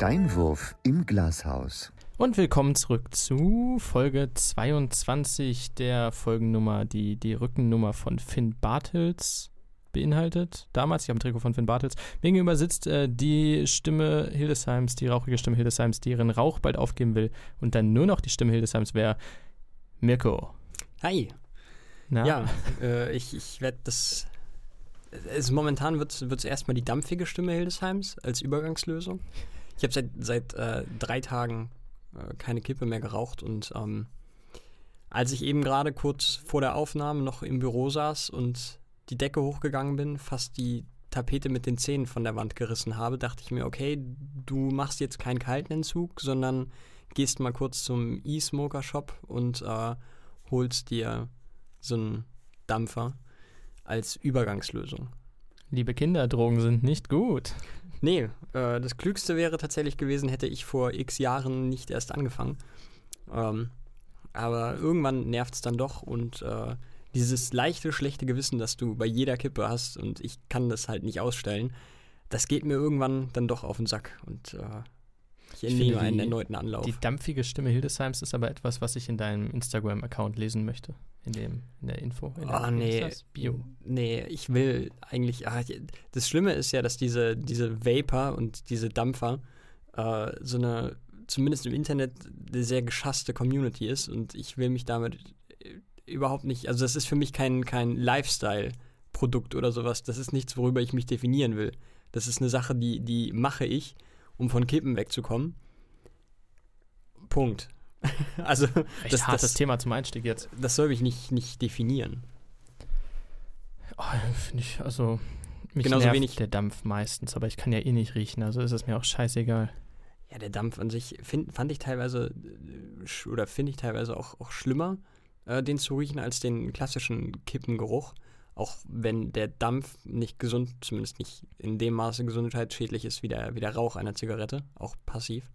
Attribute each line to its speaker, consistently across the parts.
Speaker 1: Steinwurf im Glashaus.
Speaker 2: Und willkommen zurück zu Folge 22 der Folgennummer, die die Rückennummer von Finn Bartels beinhaltet. Damals, ich habe ein Trikot von Finn Bartels. Mir gegenüber sitzt äh, die Stimme Hildesheims, die rauchige Stimme Hildesheims, die ihren Rauch bald aufgeben will und dann nur noch die Stimme Hildesheims wäre Mirko.
Speaker 3: Hi.
Speaker 2: Na?
Speaker 3: Ja, äh, ich, ich werde das. Also momentan wird es erstmal die dampfige Stimme Hildesheims als Übergangslösung. Ich habe seit, seit äh, drei Tagen äh, keine Kippe mehr geraucht und ähm, als ich eben gerade kurz vor der Aufnahme noch im Büro saß und die Decke hochgegangen bin, fast die Tapete mit den Zähnen von der Wand gerissen habe, dachte ich mir, okay, du machst jetzt keinen kalten Entzug, sondern gehst mal kurz zum E-Smoker-Shop und äh, holst dir so einen Dampfer als Übergangslösung.
Speaker 2: Liebe Kinder, Drogen sind nicht gut.
Speaker 3: Nee, äh, das Klügste wäre tatsächlich gewesen, hätte ich vor x Jahren nicht erst angefangen. Ähm, aber irgendwann nervt es dann doch und äh, dieses leichte, schlechte Gewissen, das du bei jeder Kippe hast und ich kann das halt nicht ausstellen, das geht mir irgendwann dann doch auf den Sack und äh, ich entnehme einen
Speaker 2: die-
Speaker 3: erneuten Anlauf.
Speaker 2: Die dampfige Stimme Hildesheims ist aber etwas, was ich in deinem Instagram-Account lesen möchte. In, dem, in der Info. In der,
Speaker 3: Ah,
Speaker 2: wie
Speaker 3: nee.
Speaker 2: Bio.
Speaker 3: Nee, ich will eigentlich. Ah, ich- das Schlimme ist ja, dass diese, diese Vapor und diese Dampfer äh, so eine, zumindest im Internet, eine sehr geschasste Community ist und ich will mich damit äh, überhaupt nicht. Also, das ist für mich kein, kein Lifestyle-Produkt oder sowas. Das ist nichts, worüber ich mich definieren will. Das ist eine Sache, die, die mache ich, um von Kippen wegzukommen. Punkt. also,
Speaker 2: Echt
Speaker 3: Das-
Speaker 2: hartes
Speaker 3: das-
Speaker 2: Thema zum Einstieg jetzt.
Speaker 3: das soll mich nicht, nicht definieren.
Speaker 2: Oh, Finde ich, also. Mich
Speaker 3: Genauso
Speaker 2: nervt
Speaker 3: wenig-
Speaker 2: der Dampf meistens, aber ich kann ja eh nicht riechen, also ist es mir auch scheißegal.
Speaker 3: Ja, der Dampf an sich find, fand ich teilweise äh, oder finde ich teilweise auch, auch schlimmer, äh, den zu riechen, als den klassischen Kippengeruch. Auch wenn der Dampf nicht gesund, zumindest nicht in dem Maße gesundheitsschädlich ist wie der, wie der Rauch einer Zigarette, auch passiv.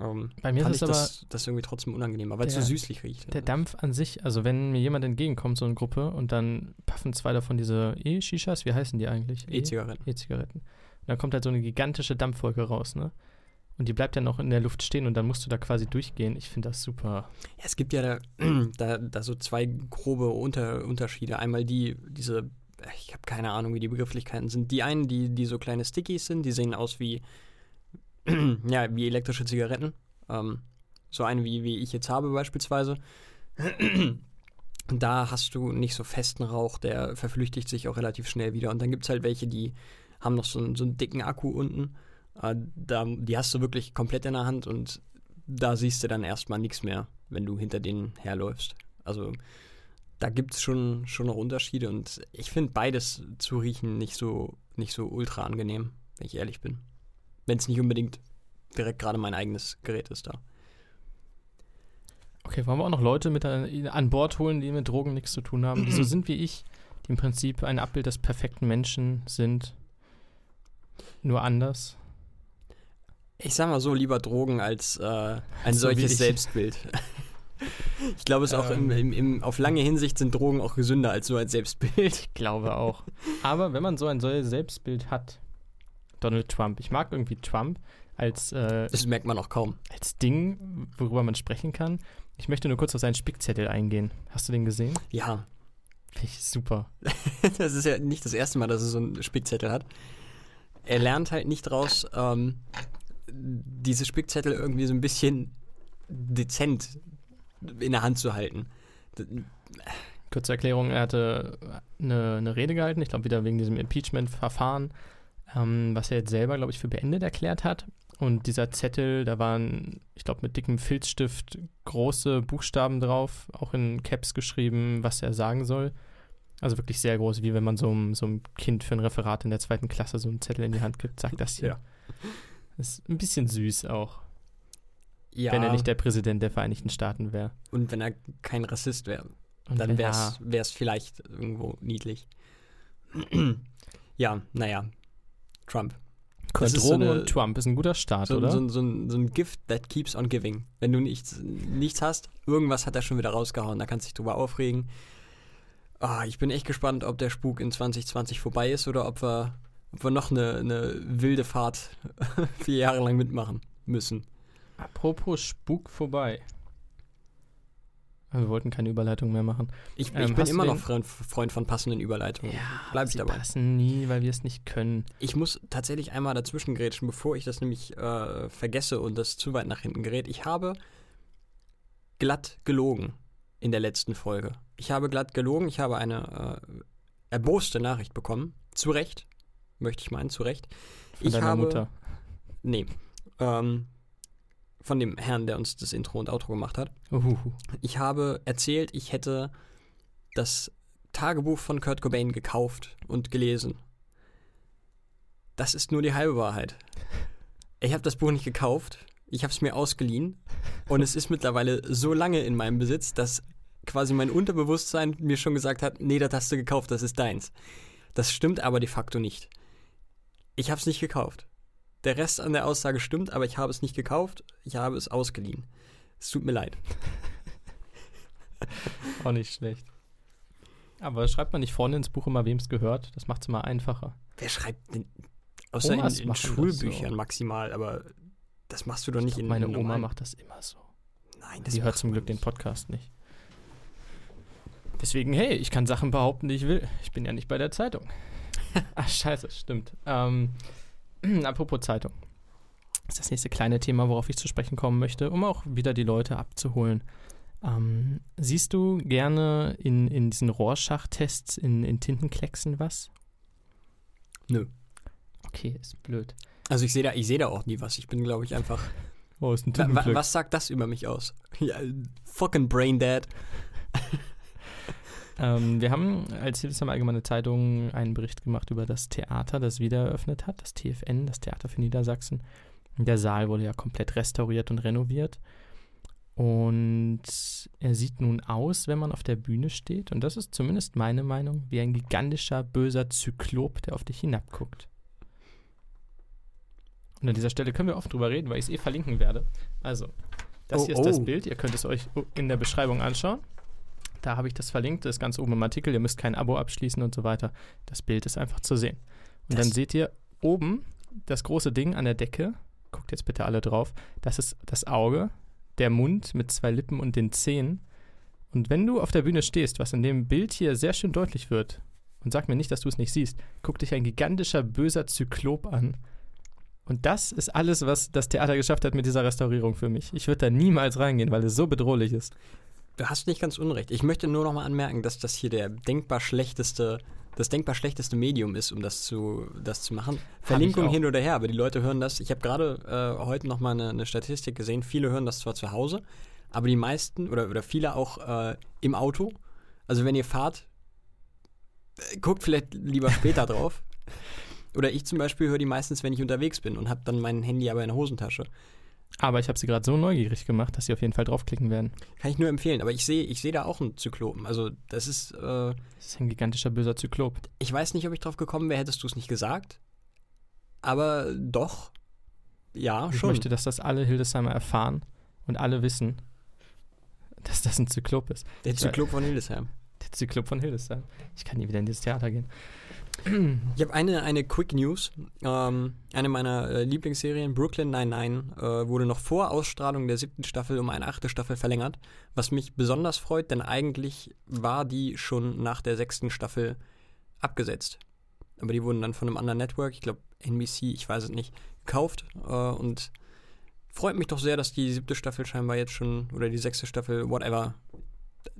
Speaker 3: Ähm,
Speaker 2: Bei mir ist es aber
Speaker 3: das, das irgendwie trotzdem unangenehmer, weil es so süßlich riecht.
Speaker 2: der Dampf an sich, also wenn mir jemand entgegenkommt, so eine Gruppe, und dann puffen zwei davon diese E-Shishas, wie heißen die eigentlich? E-
Speaker 3: E-Zigaretten.
Speaker 2: E-Zigaretten. Und dann kommt halt so eine gigantische Dampfwolke raus, ne? Und die bleibt dann noch in der Luft stehen und dann musst du da quasi durchgehen. Ich finde das super.
Speaker 3: Ja, es gibt ja da, da, da so zwei grobe Unter, Unterschiede. Einmal die, diese, ich habe keine Ahnung, wie die Begrifflichkeiten sind. Die einen, die, die so kleine Stickies sind, die sehen aus wie, ja, wie elektrische Zigaretten. Ähm, so eine, wie, wie ich jetzt habe beispielsweise. da hast du nicht so festen Rauch, der verflüchtigt sich auch relativ schnell wieder. Und dann gibt es halt welche, die haben noch so einen, so einen dicken Akku unten. Äh, da, die hast du wirklich komplett in der Hand und da siehst du dann erstmal nichts mehr, wenn du hinter denen herläufst. Also da gibt es schon, schon noch Unterschiede und ich finde beides zu riechen nicht so, nicht so ultra angenehm, wenn ich ehrlich bin. Wenn es nicht unbedingt direkt gerade mein eigenes Gerät ist da.
Speaker 2: Okay, wollen wir auch noch Leute mit an, an Bord holen, die mit Drogen nichts zu tun haben, die so sind wie ich, die im Prinzip ein Abbild des perfekten Menschen sind, nur anders.
Speaker 3: Ich sag mal so, lieber Drogen als äh, ein
Speaker 2: So
Speaker 3: solches
Speaker 2: ich.
Speaker 3: Selbstbild. ich glaube es auch im, im, im, auf lange Hinsicht sind Drogen auch gesünder als so ein Selbstbild.
Speaker 2: Ich glaube auch. Aber wenn man so ein solches Selbstbild hat, Donald Trump, ich mag irgendwie Trump als, äh,
Speaker 3: Das merkt man auch kaum.
Speaker 2: als Ding, worüber man sprechen kann. Ich möchte nur kurz auf seinen Spickzettel eingehen. Hast du den gesehen?
Speaker 3: Ja,
Speaker 2: Finde ich super.
Speaker 3: das ist ja nicht das erste Mal, dass er so einen Spickzettel hat. Er lernt halt nicht raus, ähm, diese Spickzettel irgendwie so ein bisschen dezent in der Hand zu halten.
Speaker 2: Kurze Erklärung, er hatte eine, eine Rede gehalten, ich glaube wieder wegen diesem Impeachment-Verfahren, ähm, was er jetzt selber, glaube ich, für beendet erklärt hat. Und dieser Zettel, da waren, ich glaube, mit dickem Filzstift große Buchstaben drauf, auch in Caps geschrieben, was er sagen soll. Also wirklich sehr groß, wie wenn man so einem, so einem Kind für ein Referat in der zweiten Klasse so einen Zettel in die Hand gibt, sagt das hier.
Speaker 3: Ja.
Speaker 2: Das ist ein bisschen süß auch,
Speaker 3: Ja,
Speaker 2: wenn er nicht der Präsident der Vereinigten Staaten wäre.
Speaker 3: und wenn er kein Rassist wäre, dann wäre es vielleicht irgendwo niedlich. ja, naja. Trump.
Speaker 2: Das
Speaker 3: ist so
Speaker 2: Drogen
Speaker 3: eine-
Speaker 2: und Trump ist ein guter Start,
Speaker 3: So,
Speaker 2: oder?
Speaker 3: so, so, ein, so ein Gift that keeps on giving. Wenn du nichts, nichts hast, irgendwas hat er schon wieder rausgehauen, da kannst du dich drüber aufregen. Ah, ich bin echt gespannt, ob der Spuk in 2020 vorbei ist oder ob wir ob wir noch eine, eine wilde Fahrt vier Jahre lang mitmachen müssen.
Speaker 2: Apropos Spuk vorbei. Wir wollten keine Überleitung mehr machen.
Speaker 3: Ich,
Speaker 2: Ähm,
Speaker 3: ich bin immer noch Freund, Freund von passenden Überleitungen. Bleib ich dabei.
Speaker 2: passen nie, weil wir es nicht können.
Speaker 3: Ich muss tatsächlich einmal dazwischen grätschen, bevor ich das nämlich äh, vergesse und das zu weit nach hinten gerät. Ich habe glatt gelogen in der letzten Folge. Ich habe glatt gelogen. Ich habe eine äh, erboste Nachricht bekommen. Zu Recht, möchte ich meinen, zu Recht.
Speaker 2: Von
Speaker 3: ich
Speaker 2: deiner
Speaker 3: habe,
Speaker 2: Mutter.
Speaker 3: Nee. Ähm, von dem Herrn, der uns das Intro und Outro gemacht hat.
Speaker 2: Uhuhu.
Speaker 3: Ich habe erzählt, ich hätte das Tagebuch von Kurt Cobain gekauft und gelesen. Das ist nur die halbe Wahrheit. Ich habe das Buch nicht gekauft, ich habe es mir ausgeliehen und es ist mittlerweile so lange in meinem Besitz, dass quasi mein Unterbewusstsein mir schon gesagt hat, nee, das hast du gekauft, das ist deins. Das stimmt aber de facto nicht. Ich habe es nicht gekauft. Der Rest an der Aussage stimmt, aber ich habe es nicht gekauft, ich habe es ausgeliehen. Es tut mir leid.
Speaker 2: Auch nicht schlecht. Aber schreibt man nicht vorne ins Buch immer, wem es gehört? Das macht es immer einfacher.
Speaker 3: Wer schreibt denn? Außer in,
Speaker 2: Omas
Speaker 3: in
Speaker 2: das
Speaker 3: Schulbüchern
Speaker 2: so.
Speaker 3: maximal, aber das machst du doch nicht
Speaker 2: Ich glaub,
Speaker 3: in
Speaker 2: meine
Speaker 3: in
Speaker 2: Oma macht das immer so.
Speaker 3: Nein, das
Speaker 2: Sie hört zum Glück den
Speaker 3: nicht.
Speaker 2: Podcast nicht. Deswegen, hey, ich kann Sachen behaupten, die ich will. Ich bin ja nicht bei der Zeitung. Ach, scheiße, stimmt. Ähm, apropos Zeitung. Das ist das nächste kleine Thema, worauf ich zu sprechen kommen möchte, um auch wieder die Leute abzuholen. Ähm, siehst du gerne in, in diesen Rorschach-Tests in, in Tintenklecksen was?
Speaker 3: Nö.
Speaker 2: Okay, ist blöd.
Speaker 3: Also ich sehe da, ich sehe da auch nie was. Ich bin, glaube ich, einfach.
Speaker 2: Oh, ist ein Tintenkleck.
Speaker 3: was sagt das über mich aus? Ja, fucking Brain Dead.
Speaker 2: Ähm, wir haben als Hildesheimer Allgemeine Zeitung einen Bericht gemacht über das Theater, das wieder eröffnet hat, das TFN, das Theater für Niedersachsen. Der Saal wurde ja komplett restauriert und renoviert. Und er sieht nun aus, wenn man auf der Bühne steht, und das ist zumindest meine Meinung, wie ein gigantischer, böser Zyklop, der auf dich hinabguckt. Und an dieser Stelle können wir oft drüber reden, weil ich es eh verlinken werde. Also, das
Speaker 3: Oh,
Speaker 2: hier ist das
Speaker 3: oh.
Speaker 2: Bild. Ihr könnt es euch in der Beschreibung anschauen. Da habe ich das verlinkt, das ist ganz oben im Artikel. Ihr müsst kein Abo abschließen und so weiter. Das Bild ist einfach zu sehen. Und
Speaker 3: Das-
Speaker 2: dann seht ihr oben das große Ding an der Decke. Guckt jetzt bitte alle drauf. Das ist das Auge, der Mund mit zwei Lippen und den Zähnen. Und wenn du auf der Bühne stehst, was in dem Bild hier sehr schön deutlich wird, und sag mir nicht, dass du es nicht siehst, guck dich ein gigantischer, böser Zyklop an. Und das ist alles, was das Theater geschafft hat mit dieser Restaurierung für mich. Ich würde da niemals reingehen, weil es so bedrohlich ist.
Speaker 3: Du hast nicht ganz unrecht. Ich möchte nur noch mal anmerken, dass das hier der denkbar schlechteste, das denkbar schlechteste Medium ist, um das zu, das zu machen. Verlinkung hin oder her, aber die Leute hören das. Ich habe gerade äh, heute noch mal eine, eine Statistik gesehen. Viele hören das zwar zu Hause, aber die meisten oder, oder viele auch äh, im Auto. Also wenn ihr fahrt, äh, guckt vielleicht lieber später drauf. Oder ich zum Beispiel höre die meistens, wenn ich unterwegs bin und habe dann mein Handy aber in der Hosentasche.
Speaker 2: Aber ich habe sie gerade so neugierig gemacht, dass sie auf jeden Fall draufklicken werden.
Speaker 3: Kann ich nur empfehlen. Aber ich sehe ich sehe da auch einen Zyklopen. Also das ist... Äh,
Speaker 2: Das ist ein gigantischer, böser Zyklop.
Speaker 3: Ich weiß nicht, ob ich drauf gekommen wäre, hättest du es nicht gesagt. Aber doch. Ja,
Speaker 2: Ich
Speaker 3: schon.
Speaker 2: möchte, dass das alle Hildesheimer erfahren und alle wissen, dass das ein Zyklop ist.
Speaker 3: Der
Speaker 2: Ich-
Speaker 3: Zyklop von Hildesheim.
Speaker 2: Der Zyklop von Hildesheim. Ich kann nie wieder in dieses Theater gehen.
Speaker 3: Ich habe eine, eine Quick News. Ähm, eine meiner äh, Lieblingsserien, Brooklyn 99, äh, wurde noch vor Ausstrahlung der siebten Staffel um eine achte Staffel verlängert. Was mich besonders freut, denn eigentlich war die schon nach der sechsten Staffel abgesetzt. Aber die wurden dann von einem anderen Network, ich glaube NBC, ich weiß es nicht, gekauft. Äh, und freut mich doch sehr, dass die siebte Staffel scheinbar jetzt schon, oder die sechste Staffel, whatever,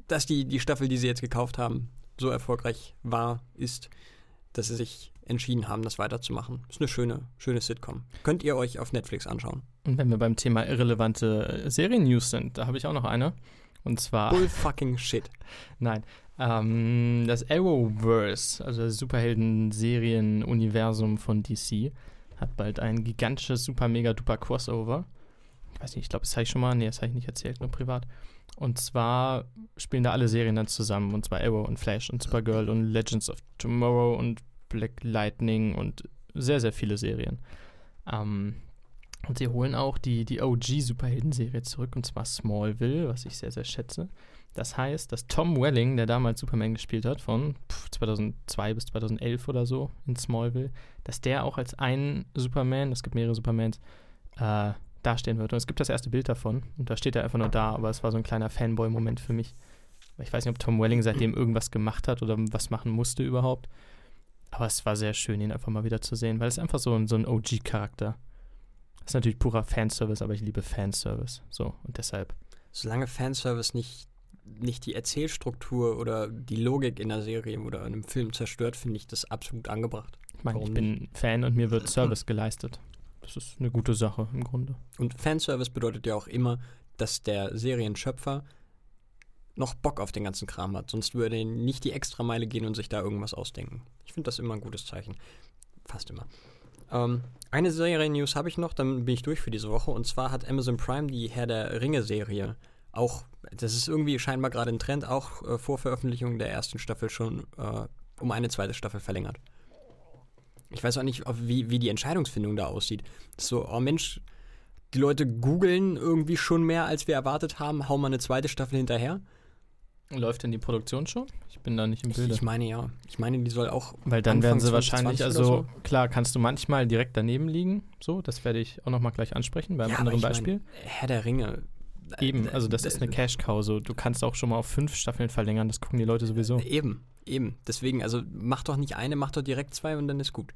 Speaker 3: dass die, die Staffel, die sie jetzt gekauft haben, so erfolgreich war, ist, dass sie sich entschieden haben, das weiterzumachen. Ist eine schöne, schöne Sitcom. Könnt ihr euch auf Netflix anschauen.
Speaker 2: Und wenn wir beim Thema irrelevante äh, Serien-News sind, da habe ich auch noch eine. Und zwar,
Speaker 3: Bull fucking shit.
Speaker 2: nein, ähm, das Arrowverse, also das Superhelden-Serien-Universum von DC, hat bald ein gigantisches, super, mega, duper Crossover. Ich weiß nicht, ich glaube, das habe ich schon mal, nee, das habe ich nicht erzählt, nur privat. Und zwar spielen da alle Serien dann zusammen, und zwar Arrow und Flash und Supergirl und Legends of Tomorrow und Black Lightning und sehr, sehr viele Serien. Ähm, Und sie holen auch die, die OG-Superhelden-Serie zurück, und zwar Smallville, was ich sehr, sehr schätze. Das heißt, dass Tom Welling, der damals Superman gespielt hat, von 2002 bis 2011 oder so in Smallville, dass der auch als ein Superman, es gibt mehrere Supermans, äh, dastehen wird. Und es gibt das erste Bild davon. Und da steht er einfach nur da, aber es war so ein kleiner Fanboy-Moment für mich. Ich weiß nicht, ob Tom Welling seitdem irgendwas gemacht hat oder was machen musste überhaupt. Aber es war sehr schön, ihn einfach mal wieder zu sehen, weil es einfach so, so ein OG-Charakter. Das ist natürlich purer Fanservice, aber ich liebe Fanservice. So, und deshalb.
Speaker 3: Solange Fanservice nicht, nicht die Erzählstruktur oder die Logik in der Serie oder in einem Film zerstört, finde ich das absolut angebracht.
Speaker 2: Ich meine, ich bin Fan und mir wird Service geleistet. Das ist eine gute Sache im Grunde.
Speaker 3: Und Fanservice bedeutet ja auch immer, dass der Serienschöpfer noch Bock auf den ganzen Kram hat. Sonst würde er nicht die Extrameile gehen und sich da irgendwas ausdenken. Ich finde das immer ein gutes Zeichen. Fast immer. Ähm, eine Serien-News habe ich noch, dann bin ich durch für diese Woche. Und zwar hat Amazon Prime die Herr der Ringe-Serie auch, das ist irgendwie scheinbar gerade ein Trend, auch äh, vor Veröffentlichung der ersten Staffel schon äh, um eine zweite Staffel verlängert. Ich weiß auch nicht, wie, wie die Entscheidungsfindung da aussieht. So, oh Mensch, die Leute googeln irgendwie schon mehr, als wir erwartet haben, hau mal eine zweite Staffel hinterher.
Speaker 2: Läuft denn die Produktion schon? Ich bin da nicht im Bilde.
Speaker 3: Ich meine ja. Ich meine, die soll auch.
Speaker 2: Weil dann werden sie wahrscheinlich, also so. klar, kannst du manchmal direkt daneben liegen. So, das werde ich auch nochmal gleich ansprechen beim ja, anderen Beispiel.
Speaker 3: Meine, Herr der Ringe.
Speaker 2: Eben, also das ist eine Cash-Cow. So. Du kannst auch schon mal auf fünf Staffeln verlängern, das gucken die Leute sowieso.
Speaker 3: Eben, eben. Deswegen, also mach doch nicht eine, mach doch direkt zwei und dann ist gut.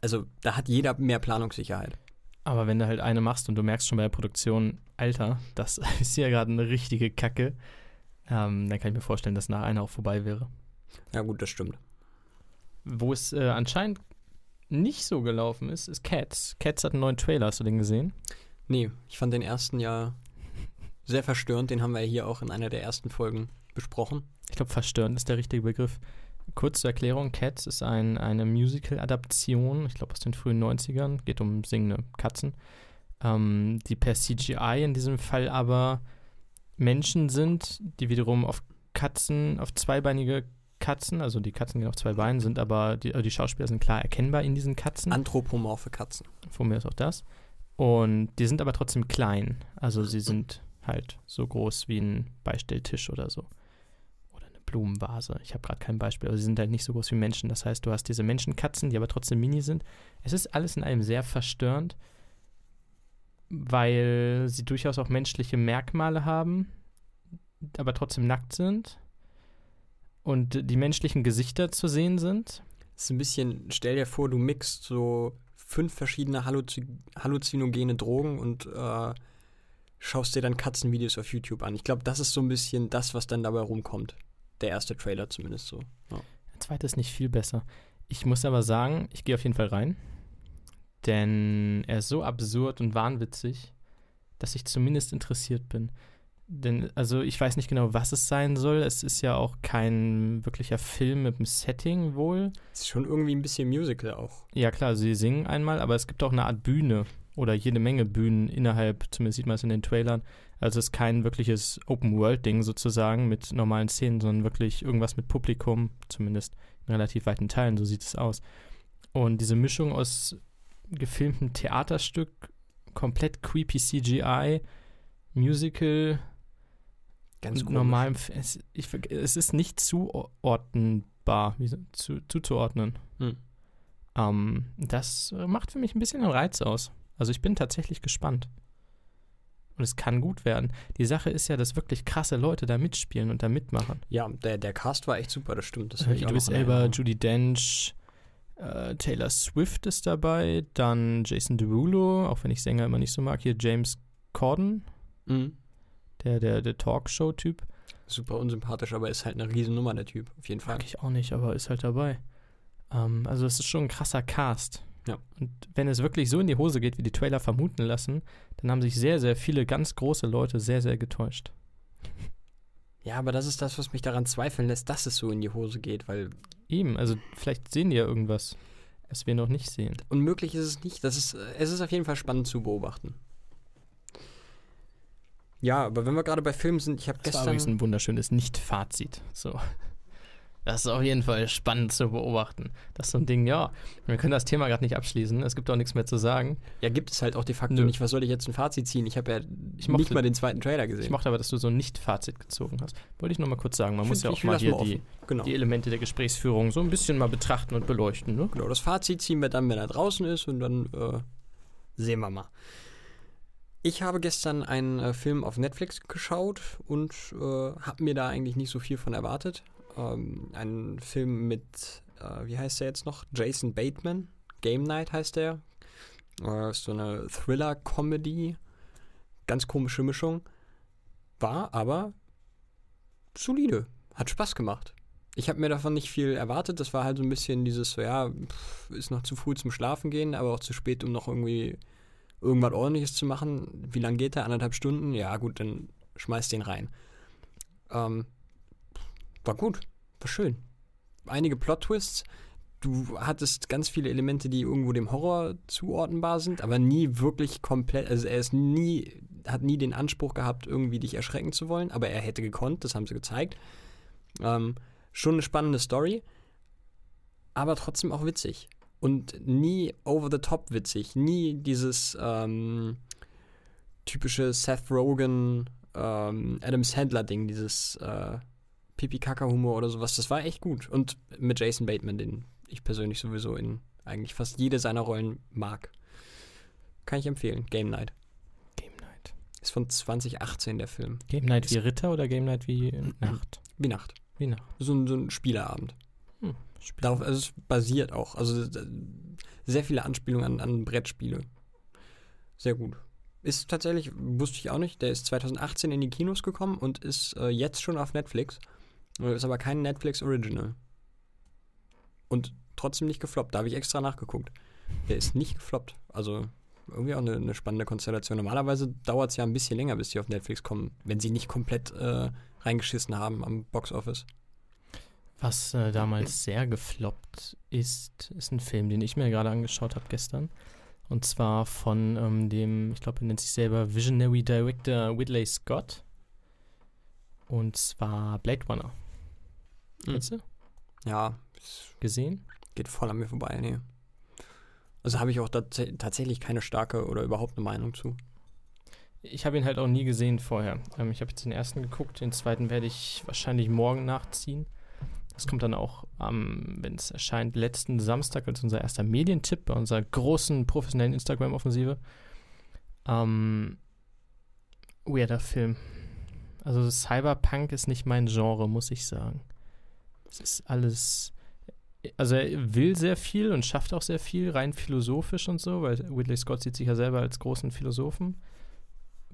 Speaker 3: Also da hat jeder mehr Planungssicherheit.
Speaker 2: Aber wenn du halt eine machst und du merkst schon bei der Produktion, Alter, das ist ja gerade eine richtige Kacke, ähm, dann kann ich mir vorstellen, dass nach einer auch vorbei wäre.
Speaker 3: Ja, gut, das stimmt.
Speaker 2: Wo es äh, anscheinend nicht so gelaufen ist, ist Cats. Cats hat einen neuen Trailer, hast du den gesehen?
Speaker 3: Nee, ich fand den ersten ja sehr verstörend. Den haben wir ja hier auch in einer der ersten Folgen besprochen.
Speaker 2: Ich glaube, verstörend ist der richtige Begriff. Kurz zur Erklärung: Cats ist ein, eine Musical-Adaption, ich glaube aus den frühen 90ern, geht um singende Katzen, ähm, die per CGI in diesem Fall aber Menschen sind, die wiederum auf Katzen, auf zweibeinige Katzen, also die Katzen gehen auf zwei Beinen, sind aber die, die Schauspieler sind klar erkennbar in diesen Katzen.
Speaker 3: Anthropomorphe Katzen.
Speaker 2: Von mir ist auch das. Und die sind aber trotzdem klein. Also sie sind halt so groß wie ein Beistelltisch oder so. Blumenvase. Ich habe gerade kein Beispiel, aber sie sind halt nicht so groß wie Menschen. Das heißt, du hast diese Menschenkatzen, die aber trotzdem mini sind. Es ist alles in einem sehr verstörend weil sie durchaus auch menschliche Merkmale haben, aber trotzdem nackt sind und die menschlichen Gesichter zu sehen sind.
Speaker 3: Das ist ein bisschen, stell dir vor, du mixt so fünf verschiedene Halluzi halluzinogene Drogen und äh, schaust dir dann Katzenvideos auf YouTube an. Ich glaube, das ist so ein bisschen das, was dann dabei rumkommt. Der erste Trailer zumindest so. Ja.
Speaker 2: Der zweite ist nicht viel besser. Ich muss aber sagen, ich gehe auf jeden Fall rein denn er ist so absurd und wahnwitzig, dass ich zumindest interessiert bin. Denn, also ich weiß nicht genau, was es sein soll. Es ist ja auch kein wirklicher Film mit einem Setting wohl.
Speaker 3: Es ist schon irgendwie ein bisschen Musical auch.
Speaker 2: Ja, klar, sie singen einmal, aber es gibt auch eine Art Bühne oder jede Menge Bühnen innerhalb, zumindest sieht man es in den Trailern. Also es ist kein wirkliches Open-World-Ding sozusagen mit normalen Szenen, sondern wirklich irgendwas mit Publikum, zumindest in relativ weiten Teilen, so sieht es aus. Und diese Mischung aus gefilmten Theaterstück, komplett creepy CGI, Musical,
Speaker 3: ganz
Speaker 2: normalem. Es, ich, es ist nicht zuordnenbar, wie, zu, zuzuordnen. Hm. Ähm, das macht für mich ein bisschen den Reiz aus. Also ich bin tatsächlich gespannt. Und es kann gut werden. Die Sache ist ja, dass wirklich krasse Leute da mitspielen und da mitmachen.
Speaker 3: Ja, der, der Cast war echt super, das stimmt. Das
Speaker 2: Idris Elba, Judy Dench, äh, Taylor Swift ist dabei, dann Jason Derulo, auch wenn ich Sänger immer nicht so mag, hier James Corden, mhm. der, der, der Talkshow-Typ.
Speaker 3: Super unsympathisch, aber ist halt eine Riesennummer, der Typ, auf jeden Fall.
Speaker 2: Mag ich auch nicht, aber ist halt dabei. Ähm, also es ist schon ein krasser Cast.
Speaker 3: Ja.
Speaker 2: Und wenn es wirklich so in die Hose geht, wie die Trailer vermuten lassen, dann haben sich sehr, sehr viele ganz große Leute sehr, sehr getäuscht.
Speaker 3: Ja, aber das ist das, was mich daran zweifeln lässt, dass es so in die Hose geht, weil
Speaker 2: Eben, also vielleicht sehen die ja irgendwas, was wir noch nicht sehen.
Speaker 3: Unmöglich ist es nicht. Das ist, es ist auf jeden Fall spannend zu beobachten. Ja, aber wenn wir gerade bei Filmen sind, ich habe gestern. Das war
Speaker 2: übrigens ein wunderschönes Nicht-Fazit. So. Das ist auf jeden Fall spannend zu beobachten. Das ist so ein Ding, ja, wir können das Thema gerade nicht abschließen. Es gibt auch nichts mehr zu sagen.
Speaker 3: Ja, gibt es halt auch de facto
Speaker 2: Nö.
Speaker 3: nicht. Was soll ich jetzt ein Fazit ziehen? Ich habe ja
Speaker 2: Ich
Speaker 3: nicht
Speaker 2: mochte-
Speaker 3: mal den zweiten Trailer
Speaker 2: Ich
Speaker 3: gesehen.
Speaker 2: mochte aber, dass du so ein Nicht-Fazit gezogen hast. Wollte ich nur mal kurz sagen. Man
Speaker 3: Ich
Speaker 2: muss ja
Speaker 3: ich
Speaker 2: auch mal hier
Speaker 3: mal
Speaker 2: die.
Speaker 3: Genau.
Speaker 2: die Elemente der Gesprächsführung so ein bisschen mal betrachten und beleuchten. Ne?
Speaker 3: genau. Das Fazit ziehen wir dann, wenn er draußen ist und dann äh, sehen wir mal. Ich habe gestern einen äh, Film auf Netflix geschaut und äh, habe mir da eigentlich nicht so viel von erwartet. Ähm, ein Film mit, äh, wie heißt der jetzt noch? Jason Bateman. Game Night heißt der. Äh, so eine Thriller-Comedy. Ganz komische Mischung. War aber solide. Hat Spaß gemacht. Ich habe mir davon nicht viel erwartet. Das war halt so ein bisschen dieses, so, ja, pff, ist noch zu früh zum Schlafen gehen, aber auch zu spät, um noch irgendwie irgendwas Ordentliches zu machen. Wie lange geht der? Anderthalb Stunden? Ja, gut, dann schmeiß den rein. Ähm, war gut. War schön. Einige Plot-Twists. Du hattest ganz viele Elemente, die irgendwo dem Horror zuordnenbar sind, aber nie wirklich komplett. Also er ist nie, hat nie den Anspruch gehabt, irgendwie dich erschrecken zu wollen, aber er hätte gekonnt, das haben sie gezeigt. Ähm, schon eine spannende Story, aber trotzdem auch witzig. Und nie over the top witzig. Nie dieses ähm, typische Seth Rogen, ähm, Adam Sandler-Ding, dieses äh, Pipi-Kaka-Humor oder sowas. Das war echt gut. Und mit Jason Bateman, den ich persönlich sowieso in eigentlich fast jede seiner Rollen mag. Kann ich empfehlen. Game Night.
Speaker 2: Game Night.
Speaker 3: Ist von 2018 der Film.
Speaker 2: Game Night wie Ritter oder Game Night wie Nacht?
Speaker 3: Wie Nacht.
Speaker 2: Wie Nacht.
Speaker 3: So ein, so ein Spieleabend.
Speaker 2: Hm, Spiel.
Speaker 3: Darauf, also es basiert auch. Also äh, sehr viele Anspielungen an, an Brettspiele. Sehr gut. Ist tatsächlich, wusste ich auch nicht, der ist 2018 in die Kinos gekommen und ist äh, jetzt schon auf Netflix. Ist aber kein Netflix Original. Und trotzdem nicht gefloppt. Da habe ich extra nachgeguckt. Der ist nicht gefloppt. Also irgendwie auch eine, eine spannende Konstellation. Normalerweise dauert es ja ein bisschen länger, bis die auf Netflix kommen, wenn sie nicht komplett äh, reingeschissen haben am Boxoffice.
Speaker 2: Was äh, damals sehr gefloppt ist, ist ein Film, den ich mir gerade angeschaut habe gestern. Und zwar von ähm, dem, ich glaube, er nennt sich selber Visionary Director Whitley Scott. Und zwar Blade Runner.
Speaker 3: Mhm.
Speaker 2: Kennst du?
Speaker 3: Ja, es
Speaker 2: Gesehen?
Speaker 3: geht voll an mir vorbei, nee. Also habe ich auch tats tatsächlich keine starke oder überhaupt eine Meinung zu.
Speaker 2: Ich habe ihn halt auch nie gesehen vorher. Ähm, ich habe jetzt den ersten geguckt, den zweiten werde ich wahrscheinlich morgen nachziehen. Das kommt dann auch am, wenn es erscheint, letzten Samstag als unser erster Medientipp bei unserer großen professionellen Instagram-Offensive. Ähm, weirder Film. Also Cyberpunk ist nicht mein Genre, muss ich sagen. Es ist alles. Also er will sehr viel und schafft auch sehr viel, rein philosophisch und so, weil Ridley Scott sieht sich ja selber als großen Philosophen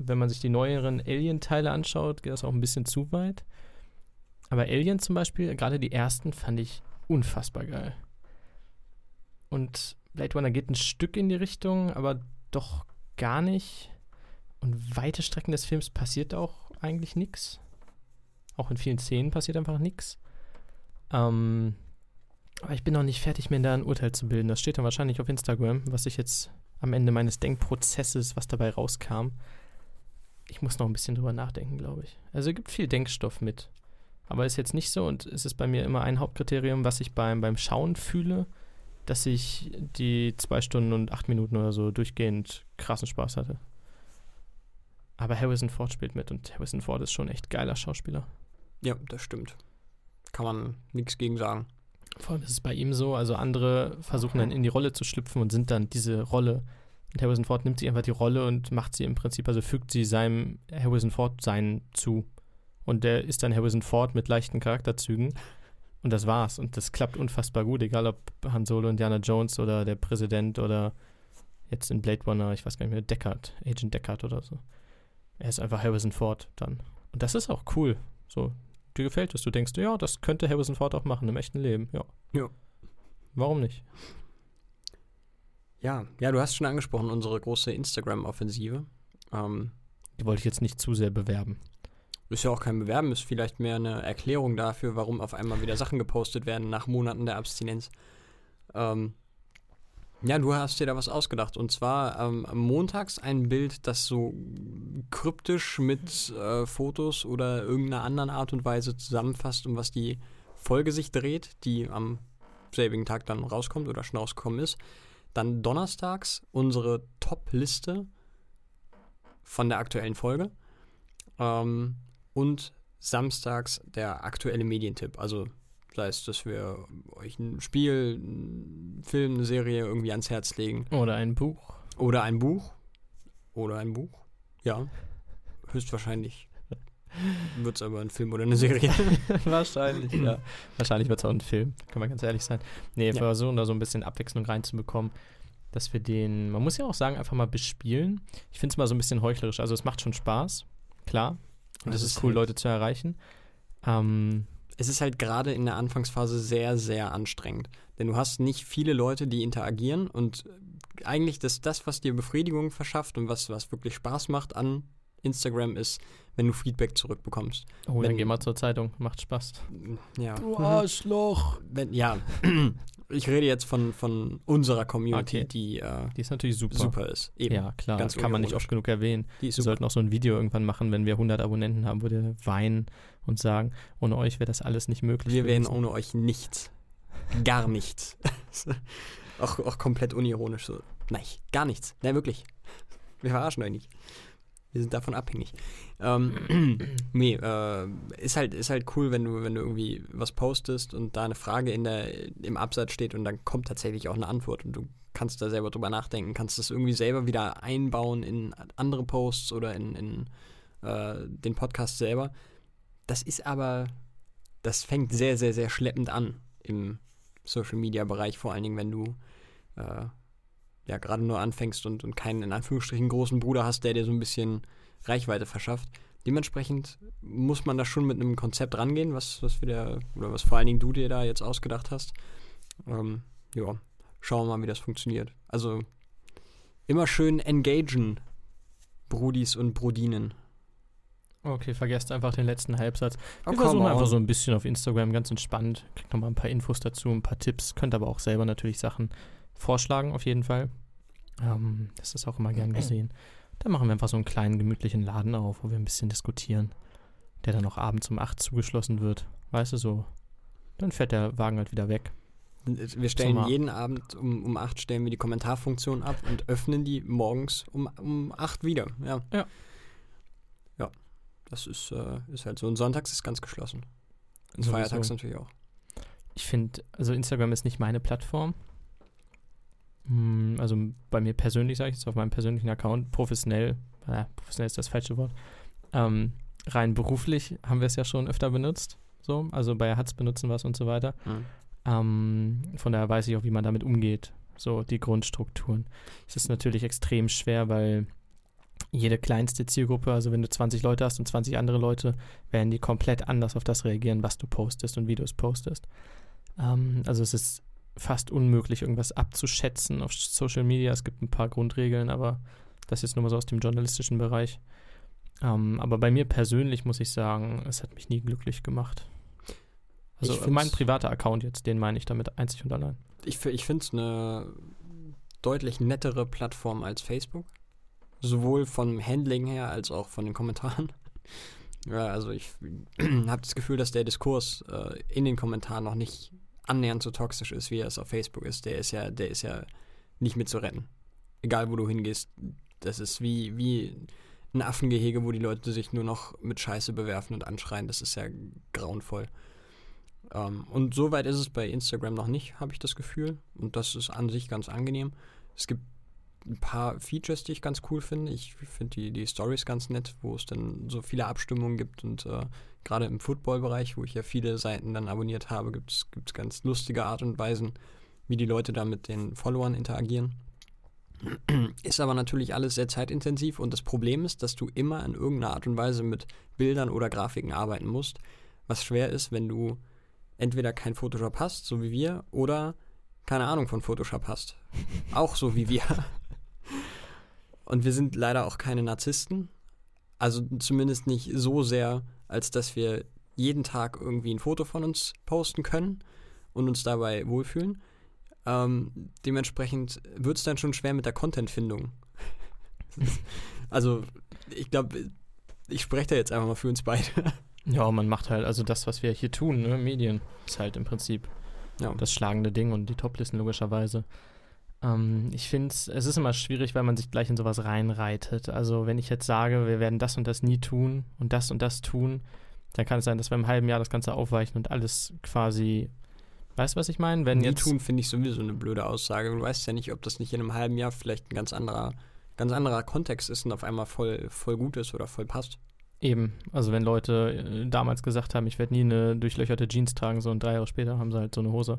Speaker 2: wenn man sich die neueren Alien-Teile anschaut, geht das auch ein bisschen zu weit. Aber Alien zum Beispiel, gerade die ersten, fand ich unfassbar geil. Und Blade Runner geht ein Stück in die Richtung, aber doch gar nicht. Und weite Strecken des Films passiert auch eigentlich nichts. Auch in vielen Szenen passiert einfach nichts. Ähm, aber ich bin noch nicht fertig, mir da ein Urteil zu bilden. Das steht dann wahrscheinlich auf Instagram, was ich jetzt am Ende meines Denkprozesses, was dabei rauskam. Ich muss noch ein bisschen drüber nachdenken, glaube ich. Also es gibt viel Denkstoff mit. Aber ist jetzt nicht so und es ist bei mir immer ein Hauptkriterium, was ich beim, beim Schauen fühle, dass ich die zwei Stunden und acht Minuten oder so durchgehend krassen Spaß hatte. Aber Harrison Ford spielt mit und Harrison Ford ist schon echt geiler Schauspieler.
Speaker 3: Ja, das stimmt. Kann man nichts gegen sagen.
Speaker 2: Vor allem ist es bei ihm so, also andere versuchen dann in die Rolle zu schlüpfen und sind dann diese Rolle. Und Harrison Ford nimmt sich einfach die Rolle und macht sie im Prinzip, also fügt sie seinem Harrison Ford-Sein zu. Und der ist dann Harrison Ford mit leichten Charakterzügen. Und das war's. Und das klappt unfassbar gut, egal ob Han Solo, Indiana Jones oder der Präsident oder jetzt in Blade Runner, ich weiß gar nicht mehr, Deckard, Agent Deckard oder so. Er ist einfach Harrison Ford dann. Und das ist auch cool. So, dir gefällt es. Du denkst, ja, das könnte Harrison Ford auch machen im echten Leben. Ja.
Speaker 3: Ja.
Speaker 2: Warum nicht?
Speaker 3: Ja, ja, du hast schon angesprochen, unsere große Instagram-Offensive. Ähm,
Speaker 2: Die wollte ich jetzt nicht zu sehr bewerben.
Speaker 3: ist ja auch kein Bewerben, ist vielleicht mehr eine Erklärung dafür, warum auf einmal wieder Sachen gepostet werden nach Monaten der Abstinenz. Ähm, ja, du hast dir da was ausgedacht. Und zwar ähm, montags ein Bild, das so kryptisch mit äh, Fotos oder irgendeiner anderen Art und Weise zusammenfasst, um was die Folge sich dreht, die am selbigen Tag dann rauskommt oder schon rausgekommen ist. Dann donnerstags unsere Top-Liste von der aktuellen Folge. Ähm, und samstags der aktuelle Medientipp. Also sei es, dass wir euch ein Spiel, einen Film, eine Serie irgendwie ans Herz legen.
Speaker 2: Oder ein Buch.
Speaker 3: Oder ein Buch. Oder ein Buch. Ja. Höchstwahrscheinlich wird es aber ein Film oder eine Serie.
Speaker 2: Wahrscheinlich, ja. Wahrscheinlich wird es auch ein Film, kann man ganz ehrlich sein. Nee, wir
Speaker 3: Ja.
Speaker 2: versuchen da so ein bisschen Abwechslung reinzubekommen, dass wir den, man muss ja auch sagen, einfach mal bespielen. Ich finde es mal so ein bisschen heuchlerisch. Also es macht schon Spaß, klar. Und es ist cool, Leute zu erreichen. Ähm,
Speaker 3: es ist halt gerade in der Anfangsphase sehr, sehr anstrengend. Denn du hast nicht viele Leute, die interagieren und eigentlich das, das was dir Befriedigung verschafft und was, was wirklich Spaß macht an Instagram ist, wenn du Feedback zurückbekommst.
Speaker 2: oh,
Speaker 3: Wenn-
Speaker 2: dann gehen wir zur Zeitung, macht Spaß.
Speaker 3: Ja.
Speaker 2: Arschloch!
Speaker 3: Wenn, ja, ich rede jetzt von, von unserer Community,
Speaker 2: Okay.
Speaker 3: die äh,
Speaker 2: Die ist natürlich super.
Speaker 3: super ist. Eben.
Speaker 2: Ja, klar,
Speaker 3: Ganz
Speaker 2: das kann man nicht oft genug erwähnen.
Speaker 3: Die ist
Speaker 2: Wir
Speaker 3: super.
Speaker 2: sollten auch so ein Video irgendwann machen, wenn wir 100 Abonnenten haben, wo wir weinen und sagen, ohne euch wäre das alles nicht möglich.
Speaker 3: Wir wären ohne euch nichts. Gar nichts. auch, auch komplett unironisch so. Nein, gar nichts. Nein, wirklich. Wir verarschen euch nicht. Wir sind davon abhängig. Ähm, nee, äh, ist halt, ist halt cool, wenn du, wenn du irgendwie was postest und da eine Frage in der, im Absatz steht und dann kommt tatsächlich auch eine Antwort und du kannst da selber drüber nachdenken, kannst das irgendwie selber wieder einbauen in andere Posts oder in, in äh, den Podcast selber. Das ist aber, das fängt sehr, sehr, sehr schleppend an im Social Media Bereich, vor allen Dingen, wenn du äh, ja gerade nur anfängst und, und keinen in Anführungsstrichen großen Bruder hast, der dir so ein bisschen Reichweite verschafft. Dementsprechend muss man da schon mit einem Konzept rangehen, was, was wir da, oder was vor allen Dingen du dir da jetzt ausgedacht hast. Ähm, ja, schauen wir mal, wie das funktioniert. Also immer schön engagen, Brudis und Brudinen.
Speaker 2: Okay, vergesst einfach den letzten Halbsatz.
Speaker 3: Oh,
Speaker 2: Wir
Speaker 3: come
Speaker 2: versuchen einfach so ein bisschen auf Instagram ganz entspannt. Kriegt nochmal ein paar Infos dazu, ein paar Tipps. Könnt aber auch selber natürlich Sachen vorschlagen, auf jeden Fall. Ähm, das ist auch immer gern gesehen. Dann machen wir einfach so einen kleinen, gemütlichen Laden auf, wo wir ein bisschen diskutieren. Der dann auch abends um 8 zugeschlossen wird. Weißt du, so. Dann fährt der Wagen halt wieder weg.
Speaker 3: Wir stellen
Speaker 2: Sommer.
Speaker 3: jeden Abend um, um 8 stellen wir die Kommentarfunktion ab und öffnen die morgens um, um 8 wieder. Ja.
Speaker 2: Ja.
Speaker 3: Das ist, äh, ist halt so. Und sonntags ist ganz geschlossen. Und
Speaker 2: Sowieso.
Speaker 3: feiertags natürlich auch.
Speaker 2: Ich finde, also Instagram ist nicht meine Plattform. Hm, Also bei mir persönlich sage ich jetzt auf meinem persönlichen Account, professionell, äh, professionell ist das falsche Wort, ähm, rein beruflich haben wir es ja schon öfter benutzt. So, also bei Hatz benutzen wir es und so weiter. Ähm, von daher weiß ich auch, wie man damit umgeht. So die Grundstrukturen. Es ist natürlich extrem schwer, weil jede kleinste Zielgruppe, also wenn du 20 Leute hast und 20 andere Leute, werden die komplett anders auf das reagieren, was du postest und wie du es postest. Ähm, also es ist fast unmöglich, irgendwas abzuschätzen auf Social Media. Es gibt ein paar Grundregeln, aber das ist nur mal so aus dem journalistischen Bereich. Ähm, aber bei mir persönlich muss ich sagen, es hat mich nie glücklich gemacht. Also
Speaker 3: Ich
Speaker 2: mein
Speaker 3: find's-
Speaker 2: privater Account jetzt, den meine ich damit einzig und allein.
Speaker 3: Ich, ich finde es eine deutlich nettere Plattform als Facebook. Sowohl vom Handling her als auch von den Kommentaren. Ja, also ich habe das Gefühl, dass der Diskurs äh, in den Kommentaren noch nicht annähernd so toxisch ist, wie er es auf Facebook ist. Der ist ja, der ist ja nicht mit zu retten. Egal wo du hingehst, das ist wie, wie ein Affengehege, wo die Leute sich nur noch mit Scheiße bewerfen und anschreien. Das ist ja grauenvoll. Ähm, und so weit ist es bei Instagram noch nicht, habe ich das Gefühl. Und das ist an sich ganz angenehm. Es gibt ein paar Features, die ich ganz cool finde. Ich finde die, die Stories ganz nett, wo es dann so viele Abstimmungen gibt. Und äh, gerade im Football-Bereich, wo ich ja viele Seiten dann abonniert habe, gibt es ganz lustige Art und Weisen, wie die Leute da mit den Followern interagieren. Ist aber natürlich alles sehr zeitintensiv und das Problem ist, dass du immer in irgendeiner Art und Weise mit Bildern oder Grafiken arbeiten musst, was schwer ist, wenn du entweder kein Photoshop hast, so wie wir, oder keine Ahnung von Photoshop hast. Auch so wie wir. Und wir sind leider auch keine Narzissten. Also zumindest nicht so sehr, als dass wir jeden Tag irgendwie ein Foto von uns posten können und uns dabei wohlfühlen. Ähm, dementsprechend wird es dann schon schwer mit der Contentfindung. also ich glaube, ich spreche da jetzt einfach mal für uns beide.
Speaker 2: Ja, man macht halt, also das, was wir hier tun, ne, Medien, ist halt im Prinzip
Speaker 3: Ja.
Speaker 2: das schlagende Ding und die Toplisten logischerweise. Ähm, ich finde es, es ist immer schwierig, weil man sich gleich in sowas reinreitet. Also wenn ich jetzt sage, wir werden das und das nie tun und das und das tun, dann kann es sein, dass wir im halben Jahr das Ganze aufweichen und alles quasi, weißt du, was ich meine? Wenn
Speaker 3: Nie
Speaker 2: jetzt
Speaker 3: tun finde ich sowieso eine blöde Aussage. Du weißt ja nicht, ob das nicht in einem halben Jahr vielleicht ein ganz anderer, ganz anderer Kontext ist und auf einmal voll, voll gut ist oder voll passt.
Speaker 2: eben, also wenn Leute äh, damals gesagt haben, ich werde nie eine durchlöcherte Jeans tragen, so und drei Jahre später haben sie halt so eine Hose.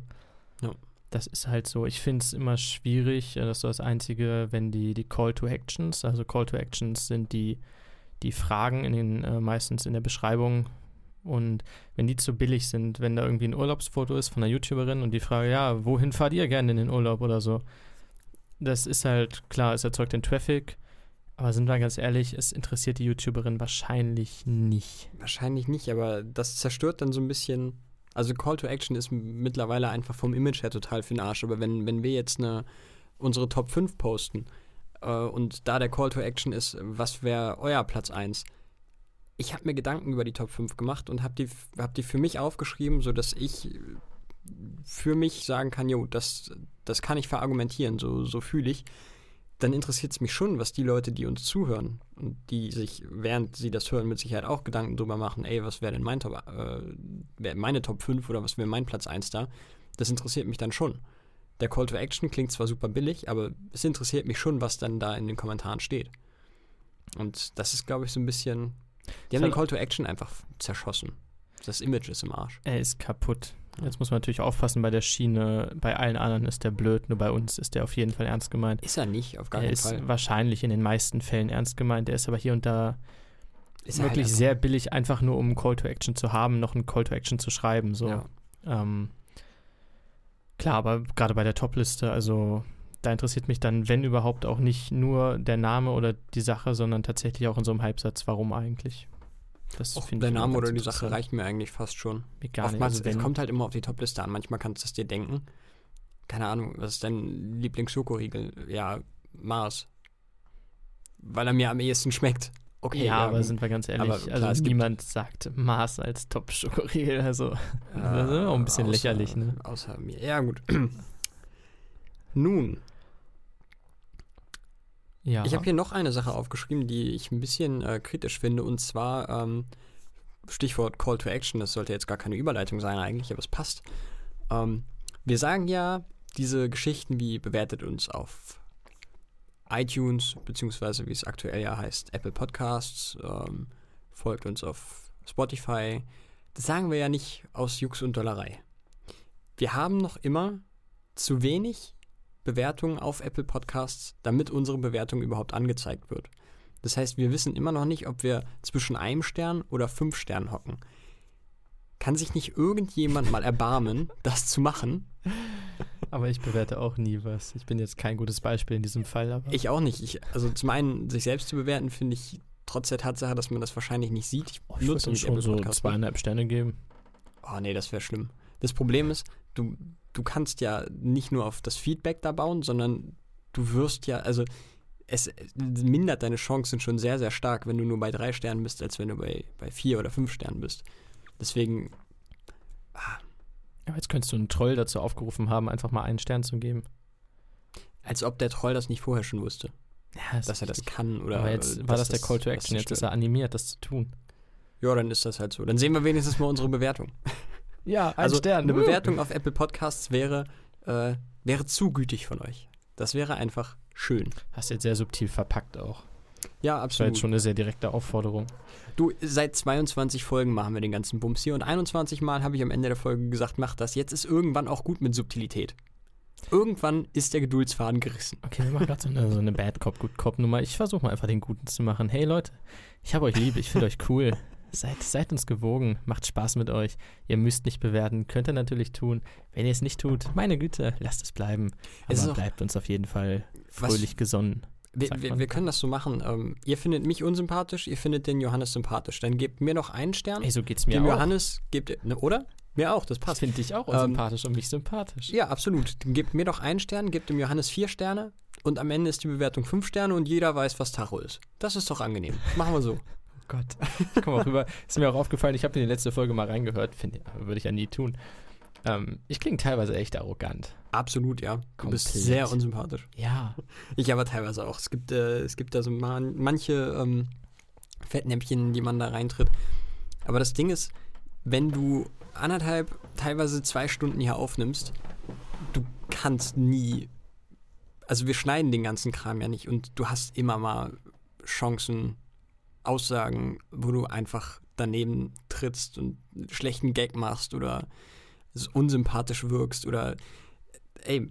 Speaker 3: Ja.
Speaker 2: Das ist halt so. Ich finde es immer schwierig. äh, Das ist so das Einzige, wenn die, die Call to Actions, also Call to Actions sind die, die Fragen in den, äh, meistens in der Beschreibung. Und wenn die zu billig sind, wenn da irgendwie ein Urlaubsfoto ist von einer YouTuberin und die Frage, ja, wohin fahrt ihr gerne in den Urlaub oder so? Das ist halt, klar, es erzeugt den Traffic, aber sind wir ganz ehrlich, es interessiert die YouTuberin wahrscheinlich nicht.
Speaker 3: Wahrscheinlich nicht, aber das zerstört dann so ein bisschen. Also Call to Action ist mittlerweile einfach vom Image her total für den Arsch. Aber wenn, wenn wir jetzt eine, unsere Top 5 posten äh, und da der Call to Action ist, was wäre euer Platz 1? Ich habe mir Gedanken über die Top 5 gemacht und habe die, hab die für mich aufgeschrieben, sodass ich für mich sagen kann, jo, das, das kann ich verargumentieren, so, so fühle ich. Dann interessiert es mich schon, was die Leute, die uns zuhören und die sich, während sie das hören, mit Sicherheit auch Gedanken drüber machen, ey, was wäre denn mein Top, äh, meine Top 5 oder was wäre mein Platz 1 da? Das interessiert mich dann schon. Der Call to Action klingt zwar super billig, aber es interessiert mich schon, was dann da in den Kommentaren steht. Und das ist, glaube ich, so ein bisschen. Die haben den Call to Action einfach zerschossen. Das Image ist im Arsch.
Speaker 2: Er ist kaputt. Jetzt muss man natürlich aufpassen bei der Schiene. Bei allen anderen ist der blöd, nur bei uns ist der auf jeden Fall ernst gemeint.
Speaker 3: Ist er nicht, auf gar
Speaker 2: er
Speaker 3: keinen
Speaker 2: ist
Speaker 3: Fall.
Speaker 2: wahrscheinlich in den meisten Fällen ernst gemeint. Der ist aber hier und da
Speaker 3: Ist er halt
Speaker 2: wirklich
Speaker 3: einfach-
Speaker 2: sehr billig, einfach nur um einen Call to Action zu haben, noch einen Call to Action zu schreiben. So.
Speaker 3: Ja.
Speaker 2: Ähm, klar, aber gerade bei der Topliste, also da interessiert mich dann, wenn überhaupt, auch nicht nur der Name oder die Sache, sondern tatsächlich auch in so einem Halbsatz, warum eigentlich. Das
Speaker 3: Och, der Name oder die Sache reicht mir eigentlich fast schon.
Speaker 2: Nicht.
Speaker 3: Oftmals,
Speaker 2: Also
Speaker 3: es kommt halt immer auf die Topliste an. Manchmal kannst du es dir denken. Keine Ahnung, was ist dein Lieblingsschokoriegel? Ja, Mars. Weil er mir am ehesten schmeckt. Okay,
Speaker 2: ja, aber
Speaker 3: ähm,
Speaker 2: sind wir ganz ehrlich,
Speaker 3: aber klar,
Speaker 2: also niemand sagt Mars als Top-Schokoriegel, also das ist
Speaker 3: äh,
Speaker 2: auch ein bisschen
Speaker 3: außer-
Speaker 2: lächerlich, ne?
Speaker 3: Außer mir. Ja, gut. Nun,
Speaker 2: Ja.
Speaker 3: ich habe hier noch eine Sache aufgeschrieben, die ich ein bisschen äh, kritisch finde. Und zwar ähm, Stichwort Call to Action. Das sollte jetzt gar keine Überleitung sein eigentlich, aber es passt. Ähm, wir sagen ja diese Geschichten wie bewertet uns auf iTunes, beziehungsweise wie es aktuell ja heißt, Apple Podcasts, ähm, folgt uns auf Spotify. Das sagen wir ja nicht aus Jux und Dollerei. Wir haben noch immer zu wenig Bewertungen auf Apple Podcasts, damit unsere Bewertung überhaupt angezeigt wird. Das heißt, wir wissen immer noch nicht, ob wir zwischen einem Stern oder fünf Sternen hocken. Kann sich nicht irgendjemand mal erbarmen, das zu machen?
Speaker 2: aber ich bewerte auch nie was. Ich bin jetzt kein gutes Beispiel in diesem Fall, aber
Speaker 3: Ich auch nicht. Ich, also zum einen, sich selbst zu bewerten, finde ich trotz der Tatsache, dass man das wahrscheinlich nicht sieht. Ich
Speaker 2: oh, ich würde ihm
Speaker 3: nicht
Speaker 2: schon
Speaker 3: Apple
Speaker 2: so zweieinhalb Sterne geben.
Speaker 3: Oh nee, das wäre schlimm. Das Problem ist, du, du kannst ja nicht nur auf das Feedback da bauen, sondern du wirst ja, also es mindert deine Chancen schon sehr, sehr stark, wenn du nur bei drei Sternen bist, als wenn du bei, bei vier oder fünf Sternen bist. Deswegen,
Speaker 2: Aber jetzt könntest du einen Troll dazu aufgerufen haben, einfach mal einen Stern zu geben.
Speaker 3: als ob der Troll das nicht vorher schon wusste,
Speaker 2: Ja, ist
Speaker 3: dass er das kann oder.
Speaker 2: aber jetzt war das der Call to Action,
Speaker 3: das
Speaker 2: jetzt ist er animiert, das zu tun.
Speaker 3: Ja, dann ist das halt so. Dann sehen wir wenigstens mal unsere Bewertung.
Speaker 2: Ja, ein
Speaker 3: also
Speaker 2: Stern.
Speaker 3: eine. Bewertung auf Apple Podcasts wäre, äh, wäre zu gütig von euch. Das wäre einfach schön.
Speaker 2: Hast jetzt sehr subtil verpackt auch.
Speaker 3: Ja,
Speaker 2: Das war
Speaker 3: absolut.
Speaker 2: jetzt schon eine sehr direkte Aufforderung.
Speaker 3: Du, seit 22 Folgen machen wir den ganzen Bums hier und 21 Mal habe ich am Ende der Folge gesagt, mach das. Jetzt ist irgendwann auch gut mit Subtilität. Irgendwann ist der Geduldsfaden gerissen.
Speaker 2: Okay, wir machen gerade so eine, so eine Bad Cop, Good Cop Nummer. Ich versuche mal einfach den Guten zu machen. Hey Leute, ich habe euch lieb, ich finde euch cool. Seid, seid uns gewogen, macht Spaß mit euch. Ihr müsst nicht bewerten, könnt ihr natürlich tun. Wenn ihr es nicht tut, meine Güte, lasst es bleiben.
Speaker 3: Es
Speaker 2: Aber
Speaker 3: auch-
Speaker 2: bleibt uns auf jeden Fall fröhlich gesonnen.
Speaker 3: Wir, wir, wir können das so machen. Ähm, ihr findet mich unsympathisch, ihr findet den Johannes sympathisch. Dann gebt mir noch einen Stern.
Speaker 2: Ey, so geht's mir
Speaker 3: dem
Speaker 2: auch.
Speaker 3: Johannes gebt, ne, oder? Mir auch, das passt.
Speaker 2: finde ich auch
Speaker 3: Ähm,
Speaker 2: unsympathisch und mich sympathisch.
Speaker 3: Ja, absolut. Dann Gebt mir doch einen Stern, gebt dem Johannes vier Sterne und am Ende ist die Bewertung fünf Sterne und jeder weiß, was Tacho ist. Das ist doch angenehm. Machen wir so.
Speaker 2: Gott. Ich komme auch rüber. Ist mir auch aufgefallen, ich habe in die letzte Folge mal reingehört. Finde, würde ich ja nie tun. Ähm, ich klinge teilweise echt arrogant.
Speaker 3: Absolut, ja. Du
Speaker 2: Komplett.
Speaker 3: bist sehr unsympathisch.
Speaker 2: Ja.
Speaker 3: Ich aber teilweise auch. Es gibt, äh, es gibt da so man, manche ähm, Fettnäpfchen, die man da reintritt. Aber das Ding ist, wenn du anderthalb, teilweise zwei Stunden hier aufnimmst, du kannst nie. Also wir schneiden den ganzen Kram ja nicht und du hast immer mal Chancen, Aussagen, wo du einfach daneben trittst und einen schlechten Gag machst oder unsympathisch wirkst oder ey,